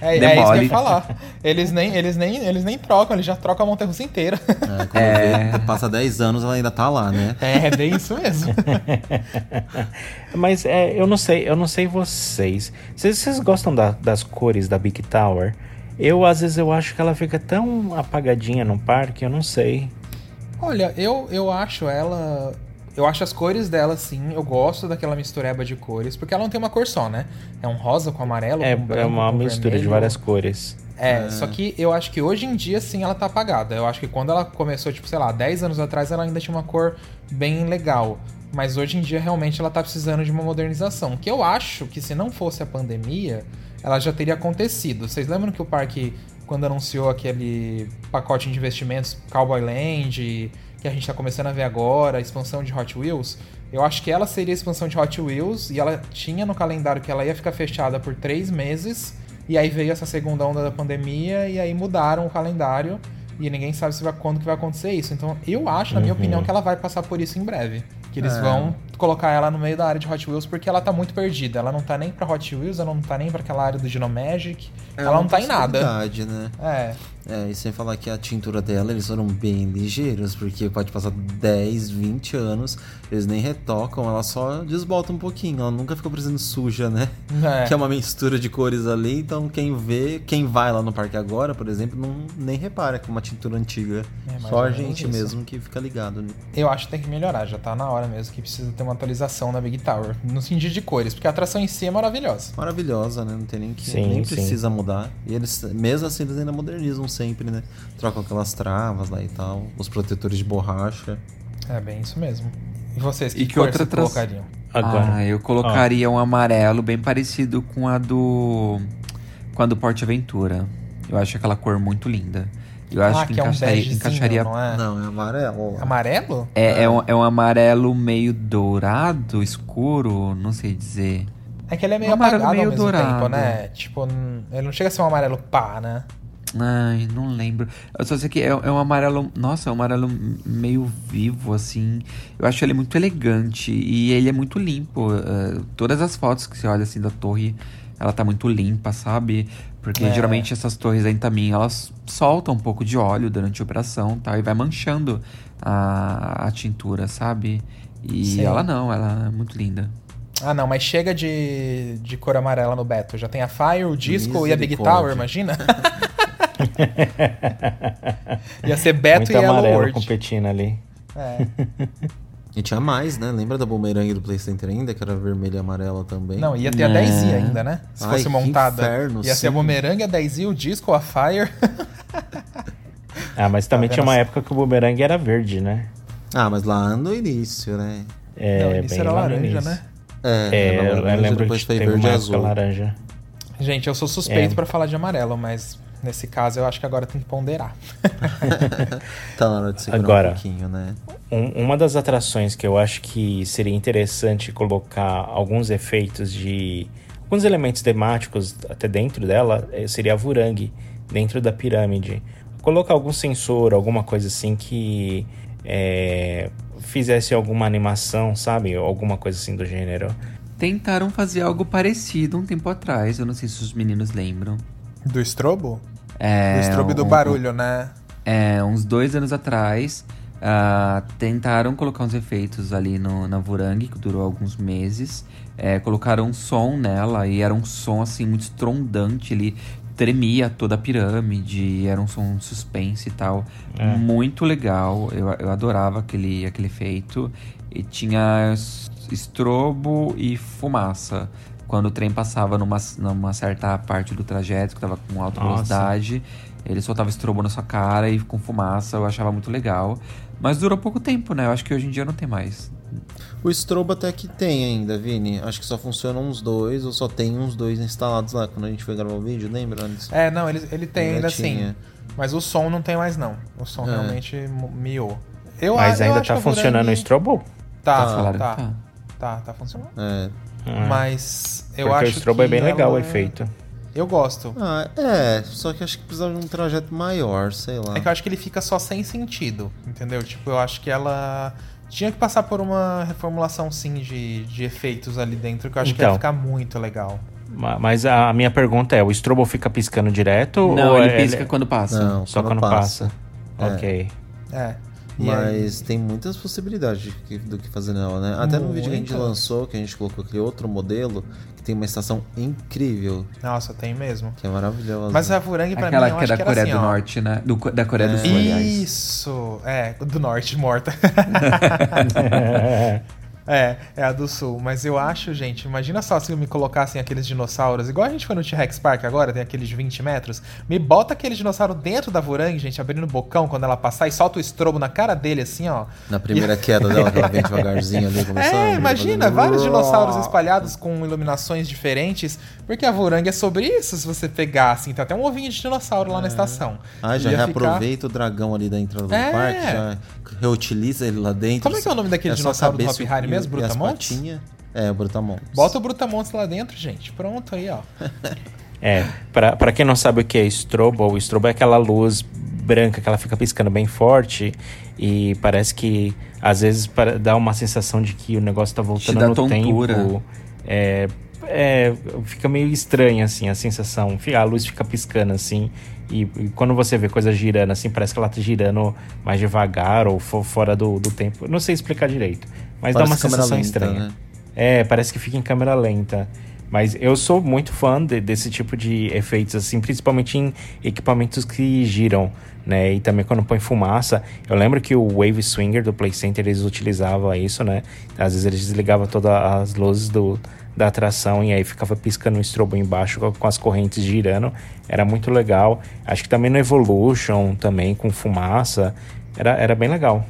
É, é isso que eu ia falar. Eles nem, eles, nem, eles nem trocam, eles já trocam a montanha russa inteira. É, quando vê, passa 10 anos, ela ainda tá lá, né? É, é bem isso mesmo. Mas é, eu não sei, eu não sei vocês. Vocês, vocês gostam da- das cores da Big Tower? Eu, às vezes, eu acho que ela fica tão apagadinha no parque, eu não sei. Olha, eu, eu acho ela. Eu acho as cores dela, sim. Eu gosto daquela mistureba de cores. Porque ela não tem uma cor só, né? É um rosa com amarelo. É, com branco, é uma com mistura de vermelho. várias cores. É, só que eu acho que hoje em dia, sim, ela tá apagada. Eu acho que quando ela começou, tipo, sei lá, 10 anos atrás, ela ainda tinha uma cor bem legal. Mas hoje em dia, realmente, ela tá precisando de uma modernização. Que eu acho que se não fosse a pandemia, ela já teria acontecido. Vocês lembram que o parque, quando anunciou aquele pacote de investimentos Cowboy Land, que a gente tá começando a ver agora, a expansão de Hot Wheels, eu acho que ela seria a expansão de Hot Wheels e ela tinha no calendário que ela ia ficar fechada por três meses. E aí veio essa segunda onda da pandemia e aí mudaram o calendário e ninguém sabe se vai, quando que vai acontecer isso. Então eu acho, na minha opinião, que ela vai passar por isso em breve. Que eles É. vão colocar ela no meio da área de Hot Wheels porque ela tá muito perdida. Ela não tá nem pra Hot Wheels, ela não tá nem pra aquela área do Dino Magic. É ela não tá em nada. né? É. É, e sem falar que a tintura dela, eles foram bem ligeiros, porque pode passar 10, 20 anos, eles nem retocam, ela só desbota um pouquinho, ela nunca fica parecendo suja, né? É. Que é uma mistura de cores ali, então quem vê, quem vai lá no parque agora, por exemplo, não nem repara que é uma tintura antiga. É, só a menos gente isso. mesmo que fica ligado. Né? Eu acho que tem que melhorar, já tá na hora mesmo que precisa ter uma atualização na Big Tower. No sentido de cores, porque a atração em si é maravilhosa. Maravilhosa, né? Não tem nem que Sim, nem sim. precisa mudar. E eles, mesmo assim, eles ainda modernizam sempre, né? Trocam aquelas travas lá e tal, os protetores de borracha. É bem isso mesmo. E vocês, que, E que cor outra atra- colocariam? Agora. Ah, eu colocaria um amarelo bem parecido com a do. com a do Porte Aventura. Eu acho aquela cor muito linda. Eu acho ah, que, que é um encaixaria. begezinho, encaixaria não é? Não, é amarelo. Amarelo? é, é, um, é um amarelo meio dourado, escuro, não sei dizer. É que ele é meio Um amarelo apagado meio ao mesmo tempo, dourado. né? Tipo, ele não chega a ser um amarelo pá, né? Ai, não lembro. Eu só sei que é, é um amarelo. Nossa, é um amarelo meio vivo, assim. Eu acho ele muito elegante e ele é muito limpo. eh, todas as fotos que você olha assim da torre, ela tá muito limpa, sabe? Porque É. geralmente essas torres da Intamin, elas soltam um pouco de óleo durante a operação tá? e vai manchando a, a tintura, sabe? E Sim. ela não, ela é muito linda. Ah, não, mas chega de, de cor amarela no Beto. Já tem a Fire, o Disco e a Big. Tower, imagina? Ia ser Beto Muito e Yellow amarelo World. competindo ali. É. E tinha mais, né? Lembra da bumerangue do Play Center ainda, que era vermelha e amarela também? Não, ia ter a É. 10i ainda, né? Se Ai, fosse montada. inferno, ia ser a sim. Boomerang, a 10i, o Disco, a Fire. Ah, mas também Tá tinha uma essa- época que o bumerangue era verde, né? Ah, mas lá no início, né? É, não, isso bem era laranja, início. né? É, É, era eu laranja, lembro depois que foi verde e azul. laranja. Gente, eu sou suspeito É. pra falar de amarelo, mas nesse caso eu acho que agora tem que ponderar. Tá na hora de segurar Agora. um pouquinho, né? Um- uma das atrações que eu acho que seria interessante colocar alguns efeitos de. alguns elementos temáticos até dentro dela eh, seria a Vurang, dentro da pirâmide. Colocar algum sensor, alguma coisa assim que eh, fizesse alguma animação, sabe? Alguma coisa assim do gênero. Tentaram fazer algo parecido um tempo atrás, eu não sei se os meninos lembram. Do estrobo? É, do estrobo e do um- barulho, né? É, uns dois anos atrás, ah, tentaram colocar uns efeitos ali no, na Vurang, que durou alguns meses. É, colocaram um som nela e era um som assim muito estrondante. Ele tremia toda a pirâmide, era um som suspense e tal. É. Muito legal, eu, eu adorava aquele, aquele efeito. E tinha estrobo e fumaça. Quando o trem passava numa, numa certa parte do trajeto, que tava com alta Nossa. velocidade, ele soltava estrobo na sua cara e com fumaça, eu achava muito legal. Mas durou pouco tempo, né? Eu acho que hoje em dia não tem mais. O strobo até que tem ainda, Vini. Acho que só funcionam uns dois, ou só tem uns dois instalados lá quando a gente foi gravar o vídeo, lembra? Antes? É, não, ele, ele tem Ainda ainda assim. Mas o som não tem mais, não. O som É. realmente miou. Eu, Mas eu ainda acho tá funcionando o Vorangue- strobo? Tá, Tá. Tá, tá. tá, tá funcionando. É. Ah, Mas eu porque acho o strobo é que bem legal o ela- efeito. Eu gosto. Ah, é. Só que acho que precisava de um trajeto maior, sei lá. É que eu acho que ele fica só sem sentido, entendeu? Tipo, eu acho que ela tinha que passar por uma reformulação, sim, de, de efeitos ali dentro, que eu acho que ia Então. ficar muito legal. Ma- Mas a minha pergunta é, o strobo fica piscando direto? Não, ou ele é- pisca quando passa. Não, Só quando passa. É. Ok. É. Aí- Mas tem muitas possibilidades que- do que fazer nela, né? Até no vídeo que a gente lançou, que a gente colocou aquele outro modelo, que tem uma estação incrível, Nossa, tem mesmo. que é maravilhosa. Mas a Vorangue, pra Aquela mim, eu que é acho da Coreia assim, do ó. Norte, né? Do, da Coreia do Sul, aliás. Isso! É, do norte, morta. é, é a do sul. Mas eu acho, gente, imagina só se me colocassem aqueles dinossauros, igual a gente foi no T-Rex Park agora, tem aqueles de 20 metros. Me bota aquele dinossauro dentro da Vorangue, gente, abrindo o bocão quando ela passar e solta o estrobo na cara dele, assim, ó. Na primeira queda dela, que ela vem devagarzinho ali, começando. É, imagina, vários dinossauros espalhados com iluminações diferentes, porque a Vorangue é sobre isso, se você pegar, assim, tem até um ovinho de dinossauro lá na estação. Ah, já Ia ficar- reaproveita o dragão ali da entrada do É. parque, já reutiliza ele lá dentro. Como é que é o nome daquele só dinossauro do o- Hari mesmo? as Brutamontes? É, o Brutamontes. Bota o Brutamontes lá dentro, gente. Pronto aí, ó. É, pra, pra quem não sabe o que é strobo, o strobo é aquela luz branca que ela fica piscando bem forte e parece que às vezes para- dá uma sensação de que o negócio tá voltando dá no tontura. tempo. É, é, fica meio estranha assim a sensação. Fica- A luz fica piscando assim e, e quando você vê coisa girando assim, parece que ela tá girando mais devagar ou fo- fora do, do tempo. Não sei explicar direito, mas dá Parece uma câmera sensação lenta, estranha. né? É, parece que fica em câmera lenta. Mas eu sou muito fã de- desse tipo de efeitos, assim, principalmente em equipamentos que giram, né? E também quando põe fumaça. Eu lembro que o Wave Swinger do Play Center, eles utilizavam isso, né? Às vezes eles desligavam todas as luzes do, da atração e aí ficava piscando um strobo embaixo com, com as correntes girando. Era muito legal. Acho que também no Evolution, também com fumaça. Era, era bem legal.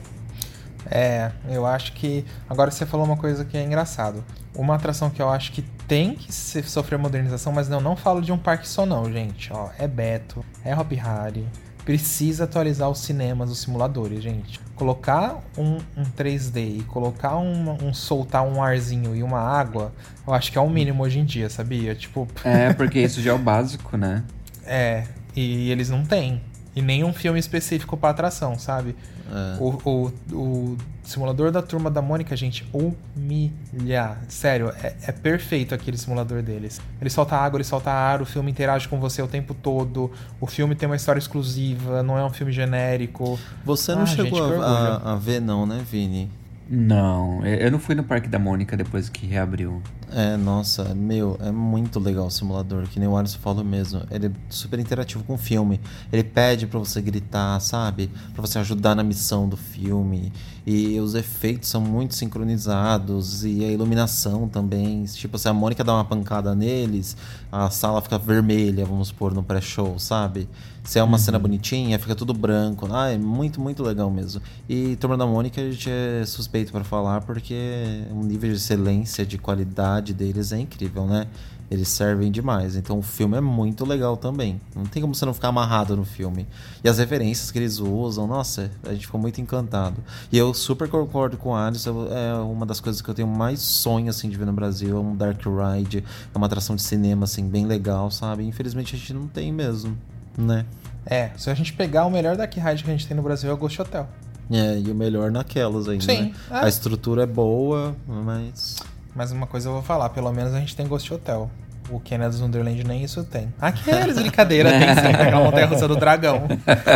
É, eu acho que. Agora você falou uma coisa que é engraçado. Uma atração que eu acho que tem que sofrer modernização, mas não, não falo de um parque só, não, gente. Ó, é Beto, é Hop Hari. Precisa atualizar os cinemas, os simuladores, gente. Colocar um, um 3D e colocar um, um soltar um arzinho e uma água, eu acho que é o mínimo hoje em dia, sabia? Tipo, É, porque isso já é o básico, né? É, e eles não têm. E nenhum filme específico pra atração, sabe? É. O, o, o simulador da turma da Mônica, gente, humilha. Sério, é, é perfeito aquele simulador deles. Ele solta água, ele solta ar, o filme interage com você o tempo todo. O filme tem uma história exclusiva, não é um filme genérico. Você não Ah, chegou gente, a, a- a ver, não, né, Vini? Não, eu não fui no Parque da Mônica depois que reabriu. É, nossa, meu, é muito legal o simulador, que nem o Alisson falou mesmo. Ele é super interativo com o filme. Ele pede pra você gritar, sabe? Pra você ajudar na missão do filme. E os efeitos são muito sincronizados e a iluminação também. Tipo, se a Mônica dá uma pancada neles, a sala fica vermelha, vamos supor, no pré-show, sabe? Se é uma cena bonitinha, fica tudo branco. Ah, é muito, muito legal mesmo. E Turma da Mônica a gente é suspeito pra falar porque o nível de excelência, de qualidade deles é incrível, né? Eles servem demais. Então o filme é muito legal também. Não tem como você não ficar amarrado no filme. E as referências que eles usam, nossa, a gente ficou muito encantado. E eu super concordo com o Alisson. É uma das coisas que eu tenho mais sonho assim de ver no Brasil. É um Dark Ride, é uma atração de cinema assim bem legal, sabe? Infelizmente a gente não tem mesmo, né? É, se a gente pegar o melhor Dark Ride que a gente tem no Brasil é o Ghost Hotel. É, e o melhor naquelas ainda. Sim, né? é. A estrutura é boa, mas. Mas uma coisa eu vou falar, pelo menos a gente tem Ghost Hotel. O Canada's Wonderland nem isso tem. Aqueles brincadeira tem sim, aquela montanha russa do dragão,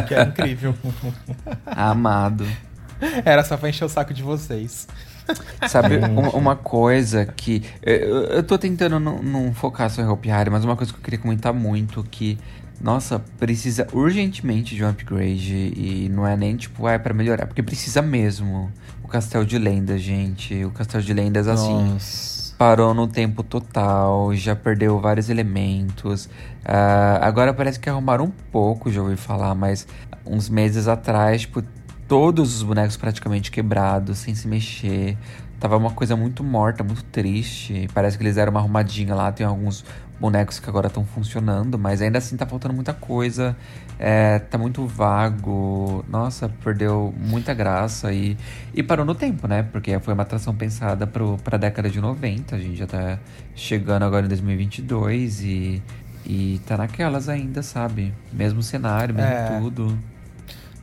que é incrível. Amado. Era só pra encher o saco de vocês. Sabe, uma, uma coisa que. Eu, eu tô tentando não, não focar só em Hope Harry, mas uma coisa que eu queria comentar muito que. Nossa, precisa urgentemente de um upgrade e não é nem tipo, ah, é pra melhorar, porque precisa mesmo. Castelo de Lendas, gente. O Castelo de Lendas, assim, Nossa. parou no tempo total, já perdeu vários elementos. Ah, agora parece que arrumaram um pouco, já ouvi falar, mas uns meses atrás, tipo, todos os bonecos praticamente quebrados, sem se mexer. Tava uma coisa muito morta, muito triste. Parece que eles deram uma arrumadinha lá. Tem alguns bonecos que agora estão funcionando, mas ainda assim tá faltando muita coisa. É, tá muito vago. Nossa, perdeu muita graça e, e parou no tempo, né? Porque foi uma atração pensada pro, pra década de 90. A gente já tá chegando agora em 2022 e, e tá naquelas ainda, sabe? Mesmo cenário, mesmo É. tudo.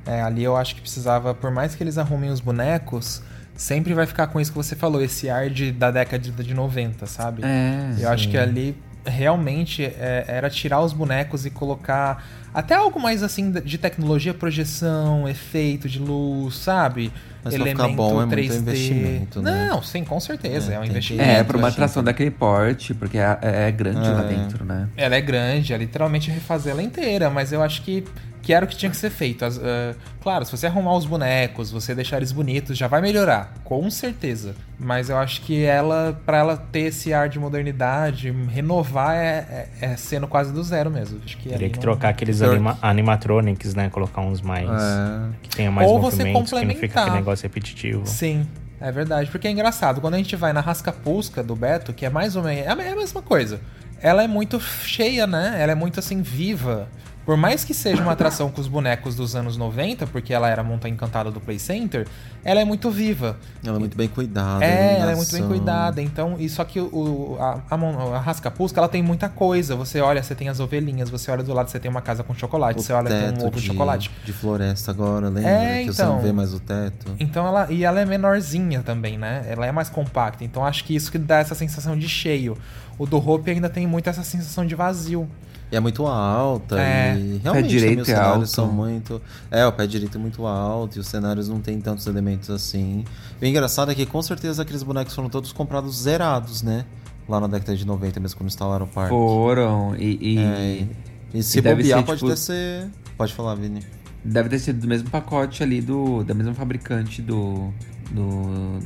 É, ali eu acho que precisava, por mais que eles arrumem os bonecos, sempre vai ficar com isso que você falou, esse ar de, da década de, de 90, sabe? É. Eu acho que ali realmente é, era tirar os bonecos e colocar até algo mais assim de tecnologia, projeção, efeito de luz, sabe? Mas pra ficar bom é muito investimento, né? Não, sim, com certeza, É, é, um investimento. É, pra uma atração que- daquele porte, porque é, é grande lá É. dentro, né? Ela é grande, é literalmente refazer ela inteira, mas eu acho que, que era o que tinha que ser feito. As- ah, claro, se você arrumar os bonecos, você deixar eles bonitos, já vai melhorar, com certeza. Mas eu acho que ela, pra ela ter esse ar de modernidade, renovar é, é, é sendo quase do zero mesmo. Acho que Teria que não- trocar aqueles anima- animatronics, né? Colocar uns mais. É. Que tenha mais Ou você movimentos, que não fica complementar. aquele negócio repetitivo. Sim, é verdade. Porque é engraçado, quando a gente vai na Rascapusca do Beto, que é mais ou menos. É a é a mesma coisa. Ela é muito cheia, né? Ela é muito assim, viva. Por mais que seja uma atração com os bonecos dos anos 90, porque ela era a monta encantada do Play Center, ela é muito viva. Ela é muito bem cuidada. É, ela é muito bem cuidada. Então, e só que o, a, a, a Rascapusca, ela tem muita coisa. Você olha, você tem as ovelhinhas, você olha do lado, você tem uma casa com chocolate, O você olha, tem um ovo de de, chocolate. de floresta agora, lembra? É, que você não então. vê mais o teto. Então ela. E ela é menorzinha também, né? Ela é mais compacta. Então acho que isso que dá essa sensação de cheio. O do Hope ainda tem muito essa sensação de vazio. E é muito alta É. e realmente direito também os é cenários alto. são muito... É, o pé direito é muito alto e os cenários não tem tantos elementos assim. O engraçado é que com certeza aqueles bonecos foram todos comprados zerados, né? Lá na década de 90 mesmo, quando instalaram o parque. Foram e, e É, e se e bobear ser, pode tipo- ter ser... Pode falar, Vini. deve ter sido do mesmo pacote ali do da mesma fabricante do do,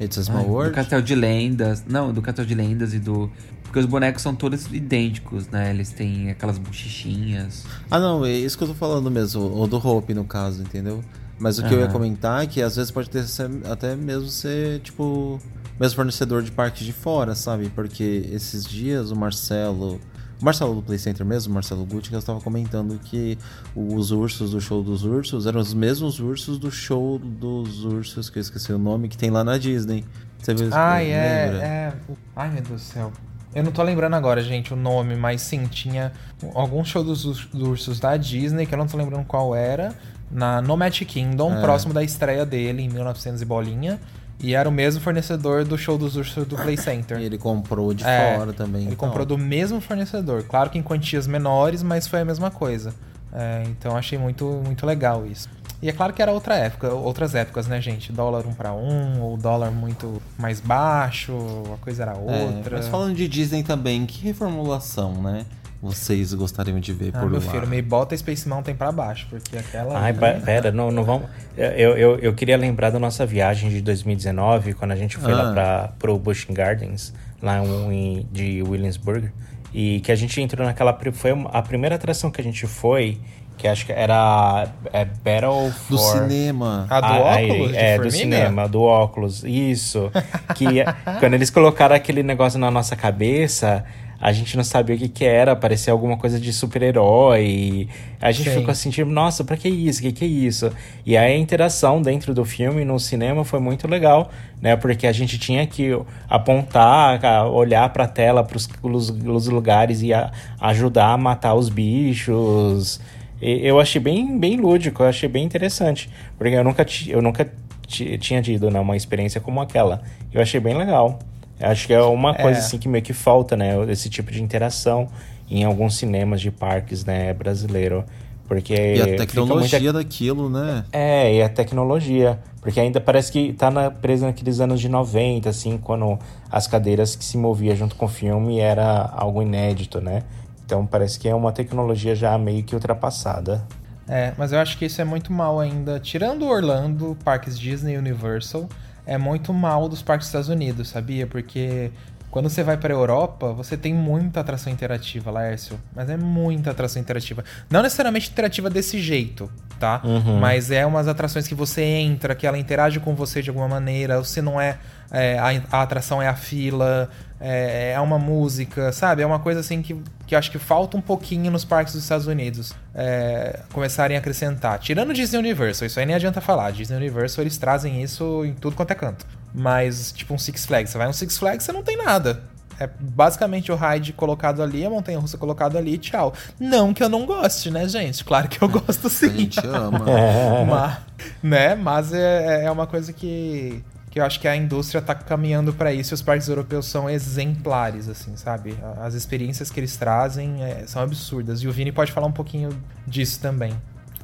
It's a ai, Small do World? Castelo de Lendas, não, do Castelo de Lendas e do porque os bonecos são todos idênticos, né? Eles têm aquelas bochichinhas. Ah, não, é isso que eu tô falando mesmo. O do Hope, no caso, entendeu? Mas o que eu ia comentar é que às vezes pode ter ser- até mesmo ser, tipo, mesmo fornecedor de parques de fora, sabe? Porque esses dias o Marcelo. O Marcelo do Play Center mesmo, o Marcelo Gucci, que estava comentando que os ursos do show dos ursos eram os mesmos ursos do show dos ursos, que eu esqueci o nome, que tem lá na Disney. Você viu isso? Ai, é, é. Ai, meu Deus do céu. Eu não tô lembrando agora, gente, o nome, mas sim, tinha algum show dos, ur- dos ursos da Disney, que eu não tô lembrando qual era, na, no Magic Kingdom, É. próximo da estreia dele, em 1900 e bolinha. E era o mesmo fornecedor do show dos ursos do Play Center. E ele comprou de É, fora também. Ele então. comprou do mesmo fornecedor. Claro que em quantias menores, mas foi a mesma coisa. É, então achei muito, muito legal isso. E é claro que era outra época, outras épocas, né, gente? Dólar um para um, ou dólar muito mais baixo, a coisa era É, outra. mas falando de Disney também, que reformulação, né? Vocês gostariam de ver Ah, por meu lá? filho, me bota Space Mountain pra baixo, porque aquela. Ai, pa- pera, não, não vamos. Eu, eu, eu queria lembrar da nossa viagem de 2019, quando a gente foi Ah. lá para pro Busch Gardens, lá em, de Williamsburg, e que a gente entrou naquela. Foi a primeira atração que a gente foi, que acho que era é, Battle Do for. cinema. A do Ah, óculos? de é, do cinema, do óculos, isso. Que quando eles colocaram aquele negócio na nossa cabeça, a gente não sabia o que que era, parecia alguma coisa de super-herói. A gente Sim. ficou assim, tipo, nossa, pra que isso? O que que é isso? E aí a interação dentro do filme, no cinema, foi muito legal, né? Porque a gente tinha que apontar, olhar pra tela, pros os, os lugares e a- ajudar a matar os bichos. E eu achei bem, bem lúdico, eu achei bem interessante. Porque eu nunca, eu nunca ti- tinha tido né, uma experiência como aquela. Eu achei bem legal. Eu acho que é uma coisa É. assim que meio que falta, né? Esse tipo de interação em alguns cinemas de parques, né, brasileiro. Porque E a tecnologia muita- daquilo, né? É, e a tecnologia. Porque ainda parece que tá na, preso naqueles anos de 90, assim, quando as cadeiras que se movia junto com o filme era algo inédito, né? Então parece que é uma tecnologia já meio que ultrapassada. É, mas eu acho que isso é muito mal ainda. Tirando Orlando, parques Disney e Universal, é muito mal dos parques dos Estados Unidos, sabia? Porque quando você vai pra Europa, você tem muita atração interativa, Laércio. Mas é muita atração interativa. Não necessariamente interativa desse jeito, tá? Mas é umas atrações que você entra, que ela interage com você de alguma maneira. Você não é. É, a, a atração é a fila, é, é uma música, sabe? É uma coisa assim que, que eu acho que falta um pouquinho nos parques dos Estados Unidos é, começarem a acrescentar. Tirando Disney Universal, isso aí nem adianta falar. Disney Universal eles trazem isso em tudo quanto é canto. Mas, tipo um Six Flags, você vai no Six Flags, você não tem nada. É basicamente o ride colocado ali, a montanha russa colocado ali tchau. Não que eu não goste, né, gente? Claro que eu gosto A sim. gente ama. Mas, né? Mas é, é uma coisa que, que eu acho que a indústria tá caminhando para isso e os parques europeus são exemplares, assim, sabe? As experiências que eles trazem é, são absurdas. E o Vini pode falar um pouquinho disso também.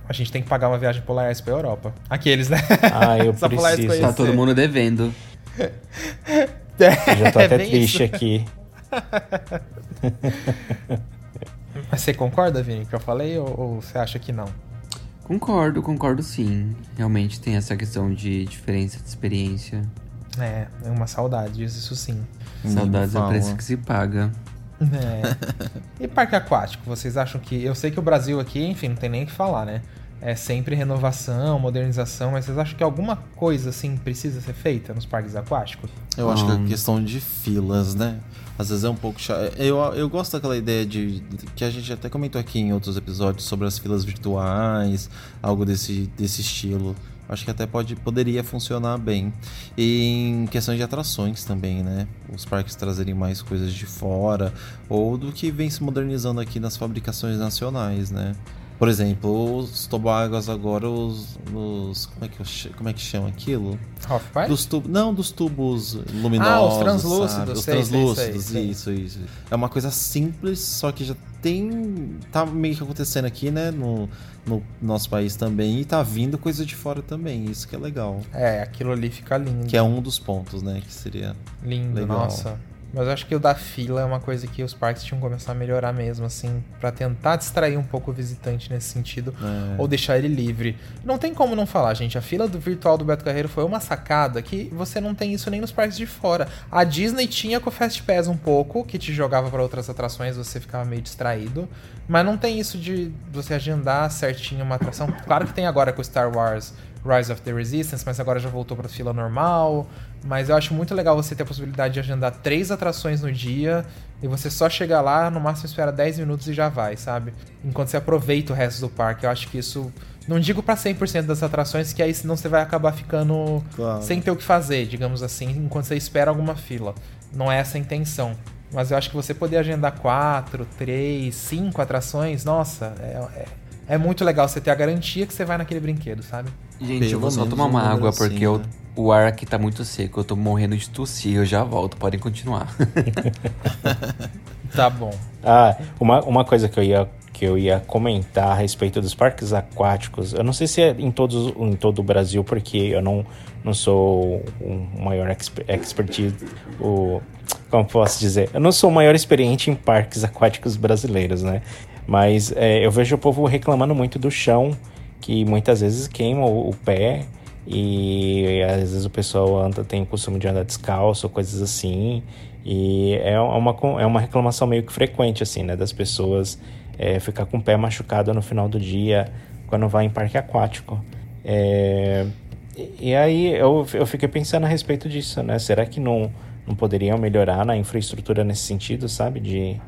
A gente tem que pagar uma viagem Polaris pra Europa. Aqueles, né? Ah, eu Só preciso. Tá todo mundo devendo. Eu já tô É até triste isso. aqui. Mas você concorda, Vini, que eu falei ou, ou você acha que não? Concordo, concordo sim. Realmente tem essa questão de diferença de experiência. É, é uma saudade, isso sim. Saudades é o preço que se paga. É. E parque aquático, vocês acham que. Eu sei que o Brasil aqui, enfim, não tem nem o que falar, né? É sempre renovação, modernização, mas vocês acham que alguma coisa assim precisa ser feita nos parques aquáticos? Eu acho que Hum. é questão de filas, né? Às vezes é um pouco chato. Eu, eu gosto daquela ideia de, de- que a gente até comentou aqui em outros episódios sobre as filas virtuais, algo desse, desse estilo. Acho que até pode, poderia funcionar bem. E em questão de atrações também, né? Os parques trazerem mais coisas de fora, ou do que vem se modernizando aqui nas fabricações nacionais, né? Por exemplo, os toboáguas agora, os, os- como, é que eu, como é que chama aquilo? Dos tubos, não, dos tubos luminosos. Ah, os translúcidos, sabe? Os sei, translúcidos, sei, sei. isso, isso. É uma coisa simples, só que já tem. Tá meio que acontecendo aqui, né? No, no nosso país também. E tá vindo coisa de fora também. Isso que é legal. É, aquilo ali fica lindo. Que é um dos pontos, né? Que seria. Lindo, Legal. nossa. Mas eu acho que o da fila é uma coisa que os parques tinham que começar a melhorar mesmo, assim, pra tentar distrair um pouco o visitante nesse sentido, É. ou deixar ele livre. Não tem como não falar, gente. A fila do virtual do Beto Carreiro foi uma sacada que você não tem isso nem nos parques de fora. A Disney tinha com o Fast Pass um pouco, que te jogava pra outras atrações, você ficava meio distraído. Mas não tem isso de você agendar certinho uma atração. Claro que tem agora com Star Wars Rise of the Resistance, mas agora já voltou pra fila normal. Mas eu acho muito legal você ter a possibilidade de agendar três atrações no dia e você só chega lá, no máximo espera 10 minutos e já vai, sabe? Enquanto você aproveita o resto do parque. Eu acho que isso. Não digo pra 100% das atrações, que aí senão você vai acabar ficando Claro. sem ter o que fazer, digamos assim, enquanto você espera alguma fila. Não é essa a intenção. Mas eu acho que você poder agendar quatro, três, cinco atrações, nossa, é, é, é muito legal você ter a garantia que você vai naquele brinquedo, sabe? Gente, eu Pelo vou só tomar uma água lembrancinha. porque eu- o ar aqui tá muito seco. Eu tô morrendo de tossir. Eu já volto. Podem continuar. Tá bom. Ah, uma, uma coisa que eu ia que eu ia comentar a respeito dos parques aquáticos. Eu não sei se é em todos em todo o Brasil, porque eu não, não sou o maior exper- expertise, o como posso dizer, eu não sou o maior experiente em parques aquáticos brasileiros, né? Mas é, eu vejo o povo reclamando muito do chão, que muitas vezes queima o, o pé e às vezes o pessoal anda tem o costume de andar descalço, coisas assim. E é uma, é uma reclamação meio que frequente, assim, né? Das pessoas é, ficar com o pé machucado no final do dia quando vai em parque aquático. É, e, e aí eu, eu fiquei pensando a respeito disso, né? Será que não, não poderiam melhorar na infraestrutura nesse sentido, sabe? De,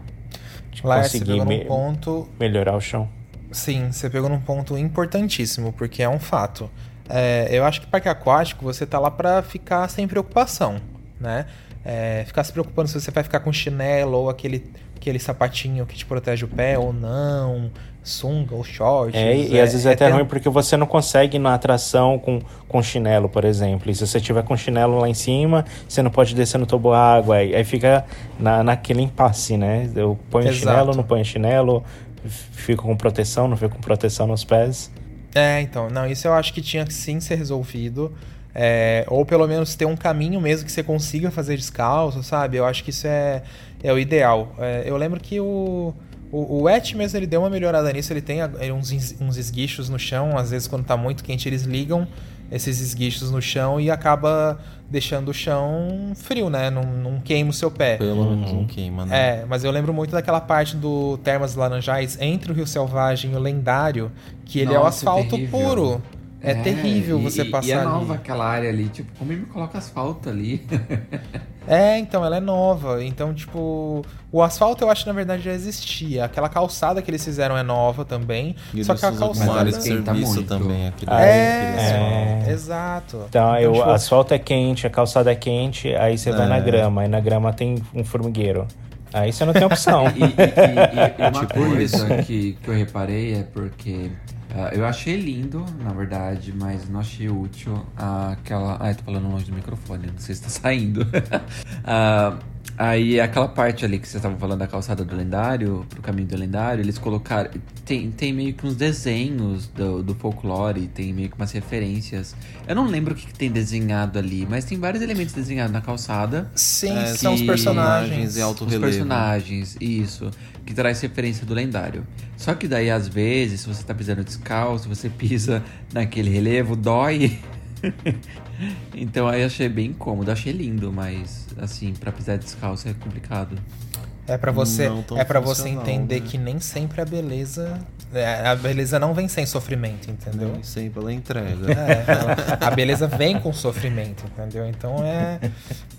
Lá você conseguir num me- ponto. melhorar o chão. Sim, você pegou num ponto importantíssimo, porque é um fato. É, eu acho que parque aquático você tá lá pra ficar sem preocupação, né? É, ficar se preocupando se você vai ficar com chinelo ou aquele, aquele sapatinho que te protege o pé ou não, sunga ou short. É, e, e às vezes é até ruim porque você não consegue ir na atração com, com chinelo, por exemplo. E se você tiver com chinelo lá em cima, você não pode descer no toboágua. Aí, aí fica na, naquele impasse, né? Eu ponho Exato. chinelo, não ponho chinelo, fica com proteção, não fica com proteção nos pés. É, então, não, isso eu acho que tinha que sim ser resolvido. É, ou pelo menos ter um caminho mesmo que você consiga fazer descalço, sabe? Eu acho que isso é, é o ideal. É, eu lembro que o, o, o Et mesmo ele deu uma melhorada nisso, ele tem uns, uns esguichos no chão, às vezes quando tá muito quente eles ligam esses esguichos no chão e acaba deixando o chão frio, né? Não, não queima o seu pé. Pelo menos não queima, né? É, mas eu lembro muito daquela parte do Termas Laranjais entre o Rio Selvagem e o Lendário, que ele é o Nossa, asfalto terrível. puro. É, terrível e- você e- passar E é ali. nova aquela área ali, tipo, como ele me coloca asfalto ali? É, então, ela é nova. Então, tipo, o asfalto eu acho que na verdade já existia. Aquela calçada que eles fizeram é nova também. E só que a calçada. de serviço muito. também. Aquele, É, é. exato. Então, aí o tipo, asfalto é quente, a calçada é quente, aí você vai É. na grama, aí na grama tem um formigueiro. Aí você não tem opção. E, e- e- e uma Tipo coisa que, que eu reparei é porque ah, eu achei lindo, na verdade, mas não achei útil aquela. Ai, tô falando longe do microfone, não sei se tá saindo. Ah, aí aquela parte ali que vocês estavam falando da calçada do lendário, pro caminho do lendário, eles colocaram. Tem, tem meio que uns desenhos do, do folclore, tem meio que umas referências. Eu não lembro o que, que tem desenhado ali, mas tem vários elementos desenhados na calçada. Sim, É, são os que- personagens. em alto Os relevo. personagens, isso. Que traz referência do lendário. Só que daí, às vezes, se você tá pisando descalço, você pisa naquele relevo, dói. então aí achei bem incômodo. Achei lindo, mas assim, pra pisar descalço é complicado. É pra você, é para você entender né? que nem sempre a beleza, é, a beleza não vem sem sofrimento, entendeu? Nem sempre ela entrega. É, ela- a beleza vem com sofrimento, entendeu? Então é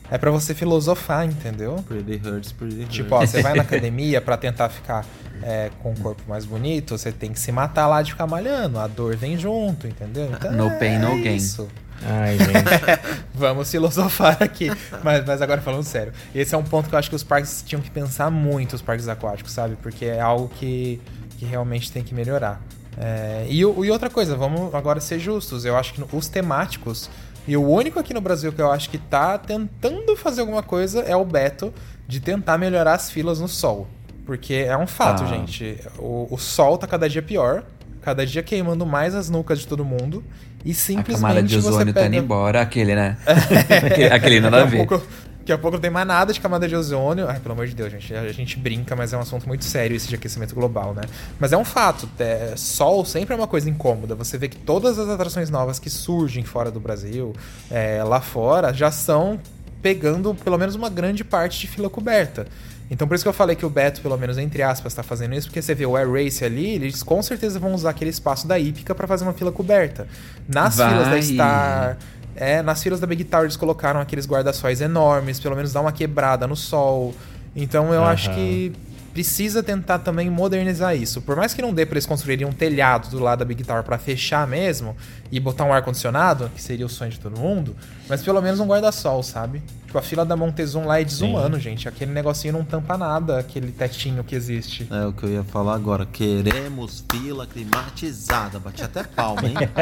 é para você filosofar, entendeu? Pretty hurts, pretty hurts. Tipo, ó, você vai na academia pra tentar ficar é, com um corpo mais bonito, você tem que se matar lá de ficar malhando. A dor vem junto, entendeu? Então, No pain, no é gain. Isso. Ai, gente. Vamos filosofar aqui. Mas, mas agora falando sério, esse é um ponto que eu acho que os parques tinham que pensar muito, os parques aquáticos, sabe? Porque é algo que, que realmente tem que melhorar. É, e, e outra coisa, vamos agora ser justos. Eu acho que os temáticos, e o único aqui no Brasil que eu acho que tá tentando fazer alguma coisa é o Beto, de tentar melhorar as filas no sol. Porque é um fato, Ah. gente. O, o sol tá cada dia pior, cada dia queimando mais as nucas de todo mundo. E A simplesmente camada de ozônio tá pega... indo embora, aquele, né? aquele, aquele nada a ver. pouco, daqui a pouco não tem mais nada de camada de ozônio. Ai, pelo amor de Deus, gente. A gente brinca, mas é um assunto muito sério esse de aquecimento global, né? Mas é um fato. é, sol sempre é uma coisa incômoda. Você vê que todas as atrações novas que surgem fora do Brasil, é, lá fora, já são pegando pelo menos uma grande parte de fila coberta. Então por isso que eu falei que o Beto, pelo menos entre aspas, tá fazendo isso, porque você vê o Air Race ali, eles com certeza vão usar aquele espaço da hípica para fazer uma fila coberta. Nas Vai. filas da Star, é, nas filas da Big Tower eles colocaram aqueles guarda-sóis enormes, pelo menos dá uma quebrada no sol. Então eu Aham. acho que precisa tentar também modernizar isso. Por mais que não dê pra eles construírem um telhado do lado da Big Tower pra fechar mesmo e botar um ar-condicionado, que seria o sonho de todo mundo, mas pelo menos um guarda-sol, sabe? Tipo, a fila da Montezum lá é desumano, gente. Aquele negocinho não tampa nada, aquele tetinho que existe. É o que eu ia falar agora. Queremos fila climatizada. Bati até palma, hein? Eu tô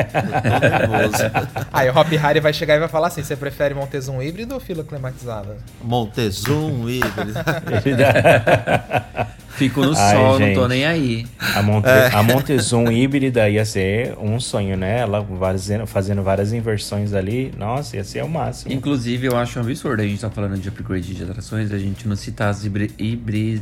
nervoso. Aí o Hop Harry vai chegar e vai falar assim: você prefere Montezum híbrido ou fila climatizada? Montezum, híbrido. Fico no Ai, sol, não gente. tô nem aí. A, Monte, É. a Montezum híbrida ia ser um sonho, né? Ela fazendo, fazendo várias inversões ali. Nossa, ia ser o máximo. Inclusive, eu acho um absurdo a gente tá falando de upgrade de atrações, a gente não citar as hibri... hibri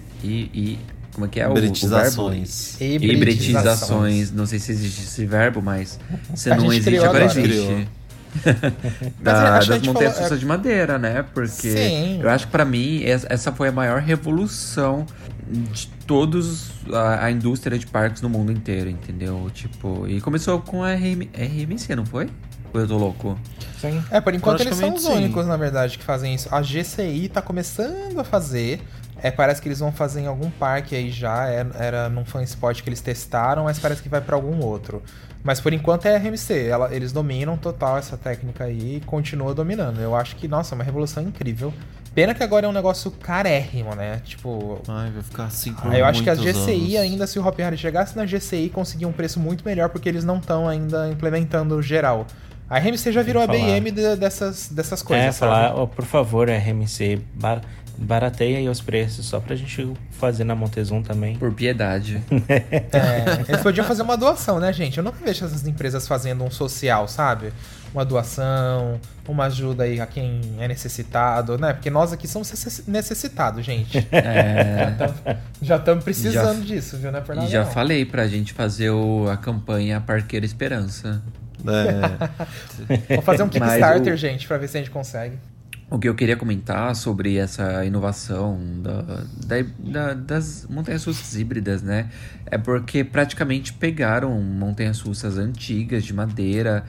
como é que é o, o verbo? Hibridizações. Hibridizações. Não sei se existe esse verbo, mas se A não existe, agora agora. existe. Da- das montanhas falou- russas de madeira, né? Porque Sim. eu acho que pra mim es- essa foi a maior revolução de todos a, a indústria de parques no mundo inteiro, entendeu? Tipo, e começou com a RM, RMC, não foi? Ou eu tô louco? Sim. É, por enquanto eles são os sim. únicos, na verdade, que fazem isso. A GCI tá começando a fazer. É, parece que eles vão fazer em algum parque aí já. Era, era num fan spot que eles testaram, mas parece que vai pra algum outro. Mas por enquanto é a RMC. Ela- eles dominam total essa técnica aí e continua dominando. Eu acho que, nossa, é uma revolução incrível. Pena que agora é um negócio carérrimo, né? Tipo. Ai, vai ficar assim por Ah, eu acho que a GCI anos. ainda, se o Hop Hari chegasse na GCI, conseguia um preço muito melhor, porque eles não estão ainda implementando geral. A RMC já virou a. BM de- dessas, dessas coisas, é, sabe? falar, ó, por favor, RMC, bar- Barateia aí os preços, só pra gente fazer na Montezum também. Por piedade. É, eles podiam fazer uma doação, né, gente? Eu nunca vejo essas empresas fazendo um social, sabe? Uma doação, uma ajuda aí a quem é necessitado, né? Porque nós aqui somos necess- necessitados, gente. É, Já estamos precisando Já- disso, viu? É e nada, já não. falei pra gente fazer o- a campanha Parqueira Esperança. É, Vou fazer um Kickstarter, o- gente, pra ver se a gente consegue. O que eu queria comentar sobre essa inovação da, da- da- das montanhas russas híbridas, né? É porque praticamente pegaram montanhas russas antigas de madeira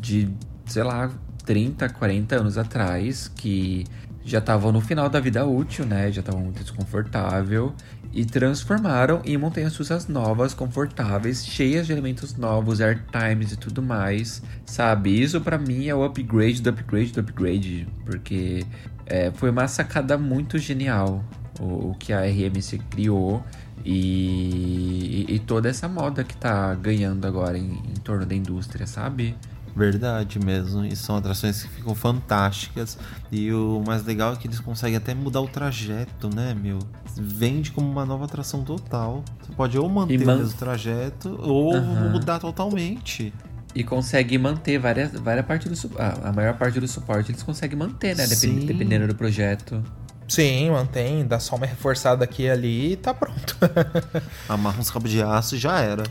de, sei lá, 30, 40 anos atrás, que já estavam no final da vida útil, né? Já estavam muito desconfortável e transformaram em montanhas russas novas, confortáveis, cheias de elementos novos, airtimes e tudo mais, sabe? Isso pra mim é o upgrade do upgrade do upgrade, porque é, foi uma sacada muito genial o, o que a RMC criou e, e toda essa moda que tá ganhando agora em, em torno da indústria, sabe? verdade mesmo. E são atrações que ficam fantásticas. E o mais legal é que eles conseguem até mudar o trajeto, né, meu? Vende como uma nova atração total. Você pode ou manter man- o mesmo trajeto ou Aham. mudar totalmente. E consegue manter várias, várias partes do ah, a maior parte do suporte eles conseguem manter, né? Depend- Sim. dependendo do projeto. Sim, mantém, dá só uma reforçada aqui e ali e tá pronto. Amarra uns cabos de aço e já era.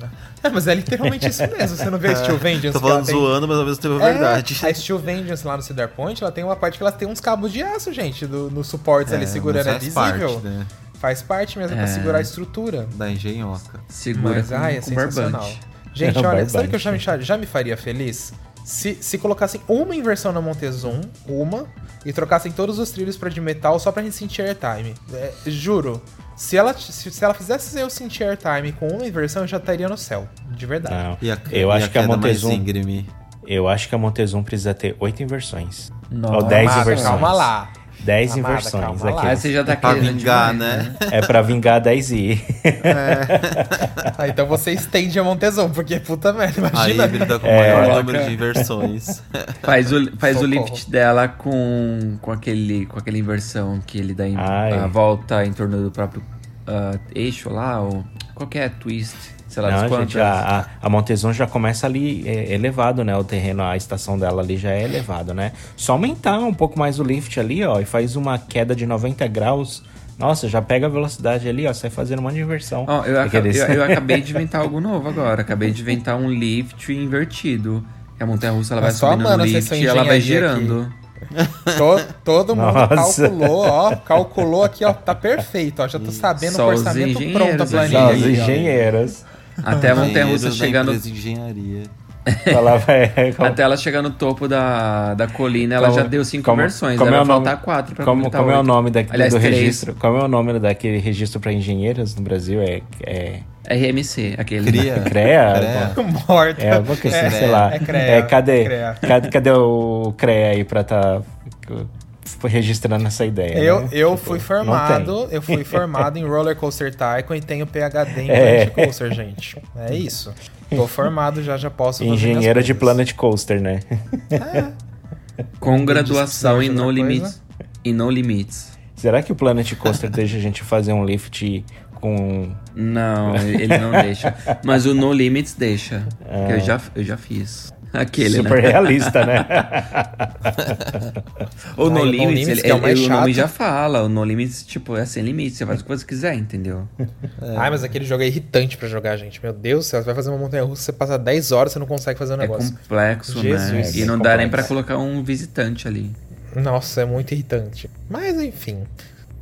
é, mas é literalmente isso mesmo. Você não vê a Steel Vengeance? Tô falando tem- zoando, mas ao mesmo tempo é É, verdade. a Steel Vengeance lá no Cedar Point, ela tem uma parte que ela tem uns cabos de aço, gente, do, no suportes ali É, segurando. É visível. parte, né? Faz parte mesmo pra É. segurar a estrutura. Da engenhoca. Segura Mas, com, ai, é com sensacional. barbante. Gente, É, olha, barbante. sabe o que eu já me, já me faria feliz? Se, se colocassem uma inversão na Montezum, uma, e trocassem todos os trilhos pra de metal só pra gente sentir airtime. É, juro, se ela, se, se ela fizesse eu sentir airtime com uma inversão, eu já estaria no céu. De verdade. Não. E a, Eu e acho que a queda mais Montezum. Eu acho que a Montezum precisa ter oito inversões. Nossa. Ou dez inversões. calma lá. 10 Amada, inversões. Ah, aqui. você já tá Pra querendo vingar, demais, né? É pra vingar 10 i. Ah, então você estende a Montezum, porque puta merda, A imagina. híbrida com É. maior número de inversões. Faz o, faz o lift dela com, com, aquele, com aquela inversão que ele dá em, a volta em torno do próprio ah, eixo lá, ou qualquer twist, sei lá Não, quantas. gente, a, a, Montezum já começa ali é, elevado, né? O terreno, a estação dela ali já é elevado, né? Só aumentar um pouco mais o lift ali, ó, e faz uma queda de 90 graus. Nossa, já pega a velocidade ali, ó, sai fazendo um monte de inversão. Ó, eu, aca- eu, eu acabei de inventar algo novo agora. Acabei de inventar um lift invertido. Que a montanha russa ela vai só subindo no amando essa lift e ela vai girando. To- todo mundo Nossa. calculou, ó. Calculou aqui, ó. Tá perfeito, ó. Já tô sabendo Só o orçamento pronto a planilha. Só os engenheiros. Até a montanha russa Engenheiros da chegar no, empresa de engenharia. Ela vai, Até ela chegar no topo da, da colina, ela Como- já deu cinco como- versões. como Ela é vai o nome- faltar quatro pra Como, como é o nome da, Aliás, do três. registro? Como é o nome daquele registro para engenheiros no Brasil? É, é RMC, aquele. Cria. CREA? CREA. Morta. É, coisa assim, É, sei lá. é CREA, É, cadê, CREA. cadê, cadê o CREA aí pra tá registrando essa ideia? Eu, né? eu Tipo, fui formado, eu fui formado em Roller Coaster Tycoon e tenho PhD em É. Planet Coaster, gente. É isso. Tô formado já, já posso fazer Engenheiro de. Planet Coaster, né? Com graduação em se No Limits. Em No Limits. Será que o Planet Coaster deixa a gente fazer um lift com... Não, ele não deixa. Mas o No Limits deixa. Ah. Que eu já, eu já fiz. Aquele, super né? realista, né? O No Ah, e o No Limits, ele, que é o ele- mais o nome chato. já fala. O No Limits, tipo, é sem limite. Você faz o que você quiser, entendeu? Ai, mas aquele jogo é irritante pra jogar, gente. Meu Deus do céu, você vai fazer uma montanha russa, você passa 10 horas, você não consegue fazer o É negócio. complexo, né? Jesus. E É não bem dá nem pra complexo. colocar um visitante ali. Nossa, é muito irritante. Mas enfim.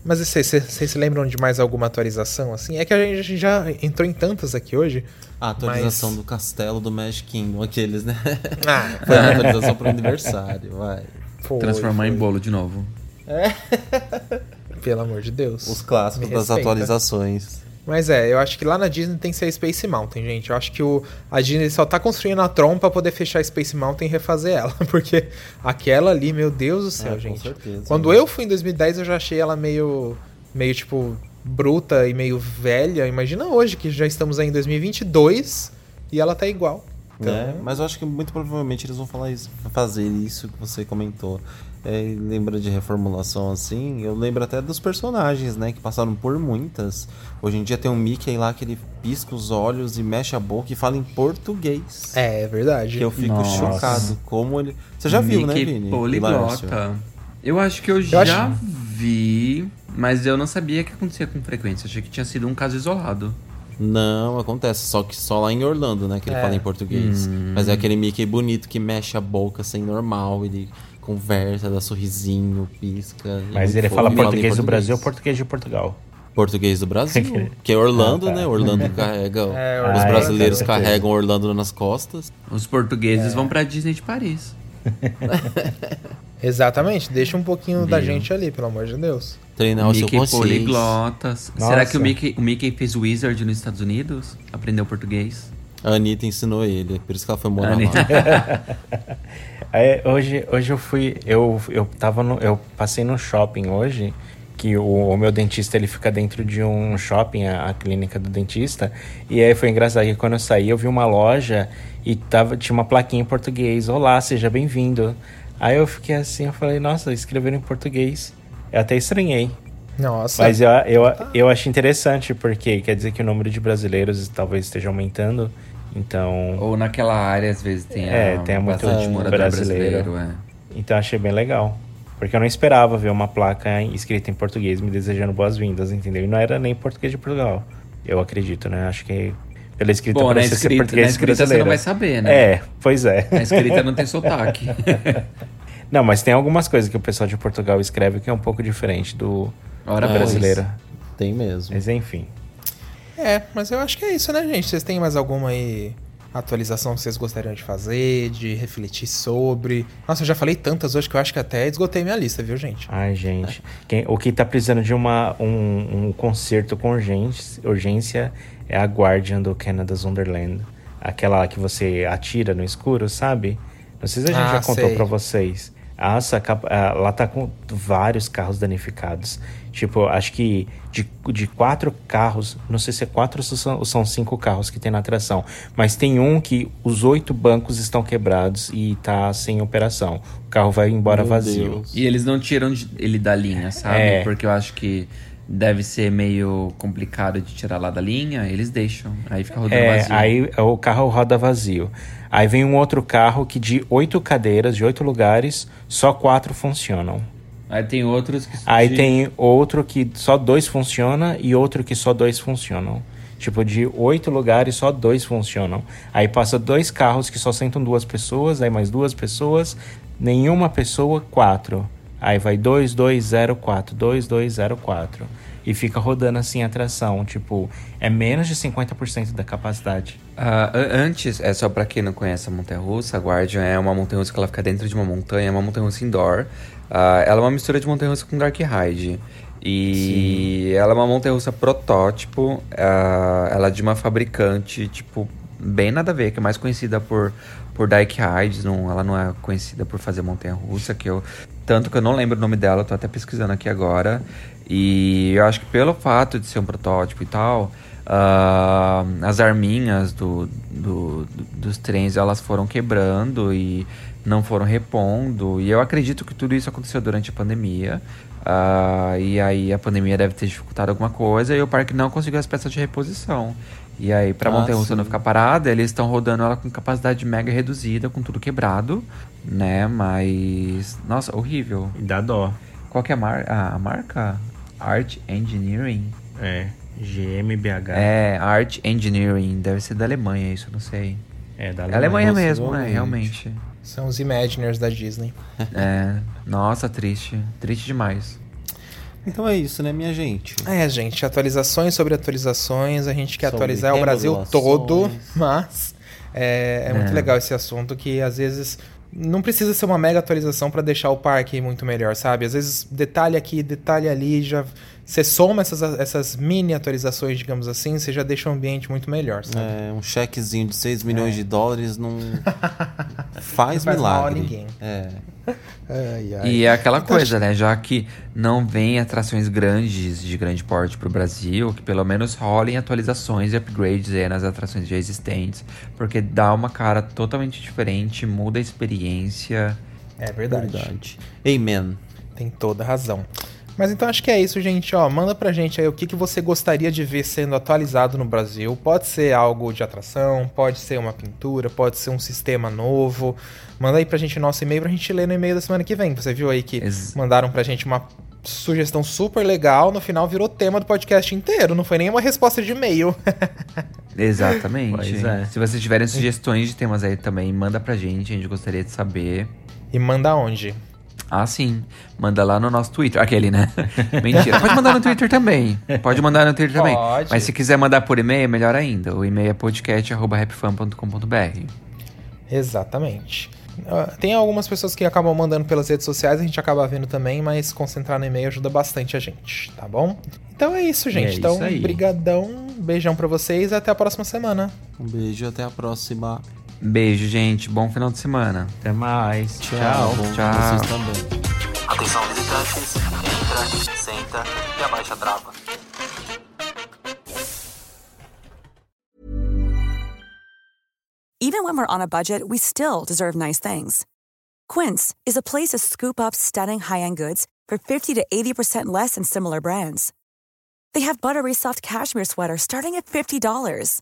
Mas vocês vocês se lembram de mais alguma atualização assim? É que a gente já entrou em tantas aqui hoje. A atualização Mas- do castelo do Magic Kingdom, aqueles, né? Ah, Foi uma atualização pro aniversário, vai. foi, Transformar em foi. bolo de novo. Pelo amor de Deus. Os clássicos Me das respeita. atualizações. Mas é, eu acho que lá na Disney tem que ser Space Mountain, gente. Eu acho que o, a Disney só tá construindo a Tron pra poder fechar Space Mountain e refazer ela. Porque aquela ali, meu Deus do céu, É, com gente. certeza. Quando eu fui em 2010, eu já achei ela meio, meio tipo, bruta e meio velha. Imagina hoje, que já estamos aí em 2022 e ela tá igual. Então- né? Mas eu acho que muito provavelmente eles vão falar isso, fazer isso que você comentou. É, lembra de reformulação assim? Eu lembro até dos personagens, né? Que passaram por muitas. Hoje em dia tem um Mickey lá que ele pisca os olhos e mexe a boca e fala em português. É, é verdade. Que eu fico Nossa. chocado. Como ele. Você já viu, né, Mickey Vini? Poliglota. Eu acho que eu, já acho- vi, mas eu não sabia que acontecia com frequência. Achei que tinha sido um caso isolado. Não, acontece. Só que só lá em Orlando, né? Que ele É. fala em português. Hum. Mas é aquele Mickey bonito que mexe a boca sem normal. Ele conversa, dá sorrisinho, pisca. Mas ele fala português do Brasil ou português de Portugal? Português do Brasil. que é Orlando, Ah, tá. né? Orlando carrega. É, os brasileiros carregam Orlando nas costas. Os É. portugueses vão pra Disney de Paris. Exatamente, deixa um pouquinho da Viu? gente ali, pelo amor de Deus. Treinar o seu Mickey consciência. poliglotas. Nossa. Será que o Mickey, o Mickey fez Wizard nos Estados Unidos? Aprendeu português? A Anitta ensinou ele. Por isso que ela foi morar lá. Aí, hoje, hoje eu fui. Eu, eu tava no, Eu passei no shopping hoje. Que o, o meu dentista ele fica dentro de um shopping, a, a clínica do dentista. E aí foi engraçado que quando eu saí, eu vi uma loja e tava, tinha uma plaquinha em português. Olá, seja bem-vindo. Aí eu fiquei assim, eu falei, nossa, escreveram em português. Eu até estranhei. Nossa. Mas eu, eu, eu acho interessante, porque quer dizer que o número de brasileiros talvez esteja aumentando. Então. Ou naquela área, às vezes, tem, É, a, tem muito bastante morador brasileiro. brasileiro. é. Então achei bem legal. Porque eu não esperava ver uma placa escrita em português me desejando boas-vindas, entendeu? E não era nem português de Portugal. Eu acredito, né? Acho que pela escrita Bom, na escrita, na português escrita você não brasileiro. vai saber, né? É, pois é. A escrita não tem sotaque. Não, mas tem algumas coisas que o pessoal de Portugal escreve que é um pouco diferente do, Ora, do pois. brasileiro. Tem mesmo. Mas enfim. É, mas eu acho que é isso, né, gente? Vocês têm mais alguma aí atualização que vocês gostariam de fazer, de refletir sobre? Nossa, eu já falei tantas hoje que eu acho que até esgotei minha lista, viu, gente? Ai, gente. Quem- o que tá precisando de uma, um, um concerto com urgência, urgência é a Guardian do Canada's Wonderland. Aquela que você atira no escuro, sabe? Não sei se a gente Ah, já contou pra vocês. Nossa, ah, lá tá com vários carros danificados. Tipo, acho que de, de quatro carros, não sei se é quatro ou são, cinco carros que tem na atração, mas tem um que os oito bancos estão quebrados e tá sem operação. O carro vai embora Meu vazio. Deus. E eles não tiram de- ele da linha, sabe? É. Porque eu acho que deve ser meio complicado de tirar lá da linha. Eles deixam. Aí fica rodando É, vazio. aí o carro roda vazio. Aí vem um outro carro que de oito cadeiras, de oito lugares, só quatro funcionam. Aí tem outros que... Aí de- tem outro que só dois funciona e outro que só dois funcionam. Tipo, de oito lugares, só dois funcionam. Aí passa dois carros que só sentam duas pessoas, aí mais duas pessoas, nenhuma pessoa, quatro. Aí vai dois, dois, zero, quatro, dois, dois, zero, quatro. E fica rodando assim a atração. Tipo, é menos de 50% da capacidade. A- antes, é só pra quem não conhece a montanha-russa, a Guardian é uma montanha-russa que ela fica dentro de uma montanha, é uma montanha-russa indoor. Ah, ela é uma mistura de montanha-russa com Dark Ride. E ela é uma montanha-russa protótipo, ah, ela é de uma fabricante, tipo, bem nada a ver, que é mais conhecida por, por Dark Rides, não, ela não é conhecida por fazer montanha-russa, que eu... Tanto que eu não lembro o nome dela, tô até pesquisando aqui agora. E eu acho que pelo fato de ser um protótipo e tal, ah, as arminhas do, do- do- dos trens elas foram quebrando e não foram repondo. E eu acredito que tudo isso aconteceu durante a pandemia. Ah, e aí a pandemia deve ter dificultado alguma coisa e o parque não conseguiu as peças de reposição. E aí, pra Ah, montanha-russa sim. não ficar parada, eles estão rodando ela com capacidade mega reduzida, com tudo quebrado, né? Mas. Nossa, horrível. E dá dó. Qual que é a, mar a a marca? Art Engineering? É, GMBH. É, Art Engineering. Deve ser da Alemanha, isso, eu não sei. É, da É Alemanha Alemanha, mesmo, né? Realmente. São os Imaginers da Disney. É. Nossa, triste. Triste demais. Então é isso, né, minha gente? É, gente, atualizações sobre atualizações. A gente quer Sobre atualizar o Brasil todo, mas é, é muito É. legal esse assunto que às vezes não precisa ser uma mega atualização para deixar o parque muito melhor, sabe? Às vezes detalhe aqui, detalhe ali, já você soma essas, essas mini atualizações, digamos assim, você já deixa o ambiente muito melhor, sabe? É, um chequezinho de 6 milhões de dólares não faz, Não faz mal a milagre. ninguém. É. Ai, ai. E é aquela Então, coisa, né? Já que não vem atrações grandes de grande porte pro Brasil, que pelo menos rolem atualizações e upgrades aí nas atrações já existentes, porque dá uma cara totalmente diferente, muda a experiência. É verdade. Verdade. Amen. Tem toda razão. Mas então acho que é isso, gente. Ó, manda pra gente aí o que, que você gostaria de ver sendo atualizado no Brasil. Pode ser algo de atração, pode ser uma pintura, pode ser um sistema novo. Manda aí pra gente o nosso e-mail pra gente ler no e-mail da semana que vem. Você viu aí que Ex- mandaram pra gente uma sugestão super legal. No final virou tema do podcast inteiro. Não foi nenhuma resposta de e-mail. Exatamente. É. Se vocês tiverem sugestões de temas aí também, manda pra gente, a gente gostaria de saber. e manda onde? Ah, sim. Manda lá no nosso Twitter. Aquele, né? Mentira. Pode mandar no Twitter também. Pode mandar no Twitter também. Pode. Mas se quiser mandar por e-mail, é melhor ainda. O e-mail é podcast.rapfan.com.br. Exatamente. Ah, Tem algumas pessoas que acabam mandando pelas redes sociais, a gente acaba vendo também, mas concentrar no e-mail ajuda bastante a gente, tá bom? Então é isso, gente. É então, isso aí. brigadão, beijão pra vocês e até a próxima semana. Um beijo até a próxima. Beijo, gente. Bom final de semana. Até mais. Tchau. Bom, Tchau. Vocês também. Atenção visitantes, entra, senta e abaixa a trava. Even when we're on a budget, we still deserve nice things. Quince is a place to scoop up stunning high-end goods for 50 to 80% less than similar brands. They have buttery soft cashmere sweaters starting at $50,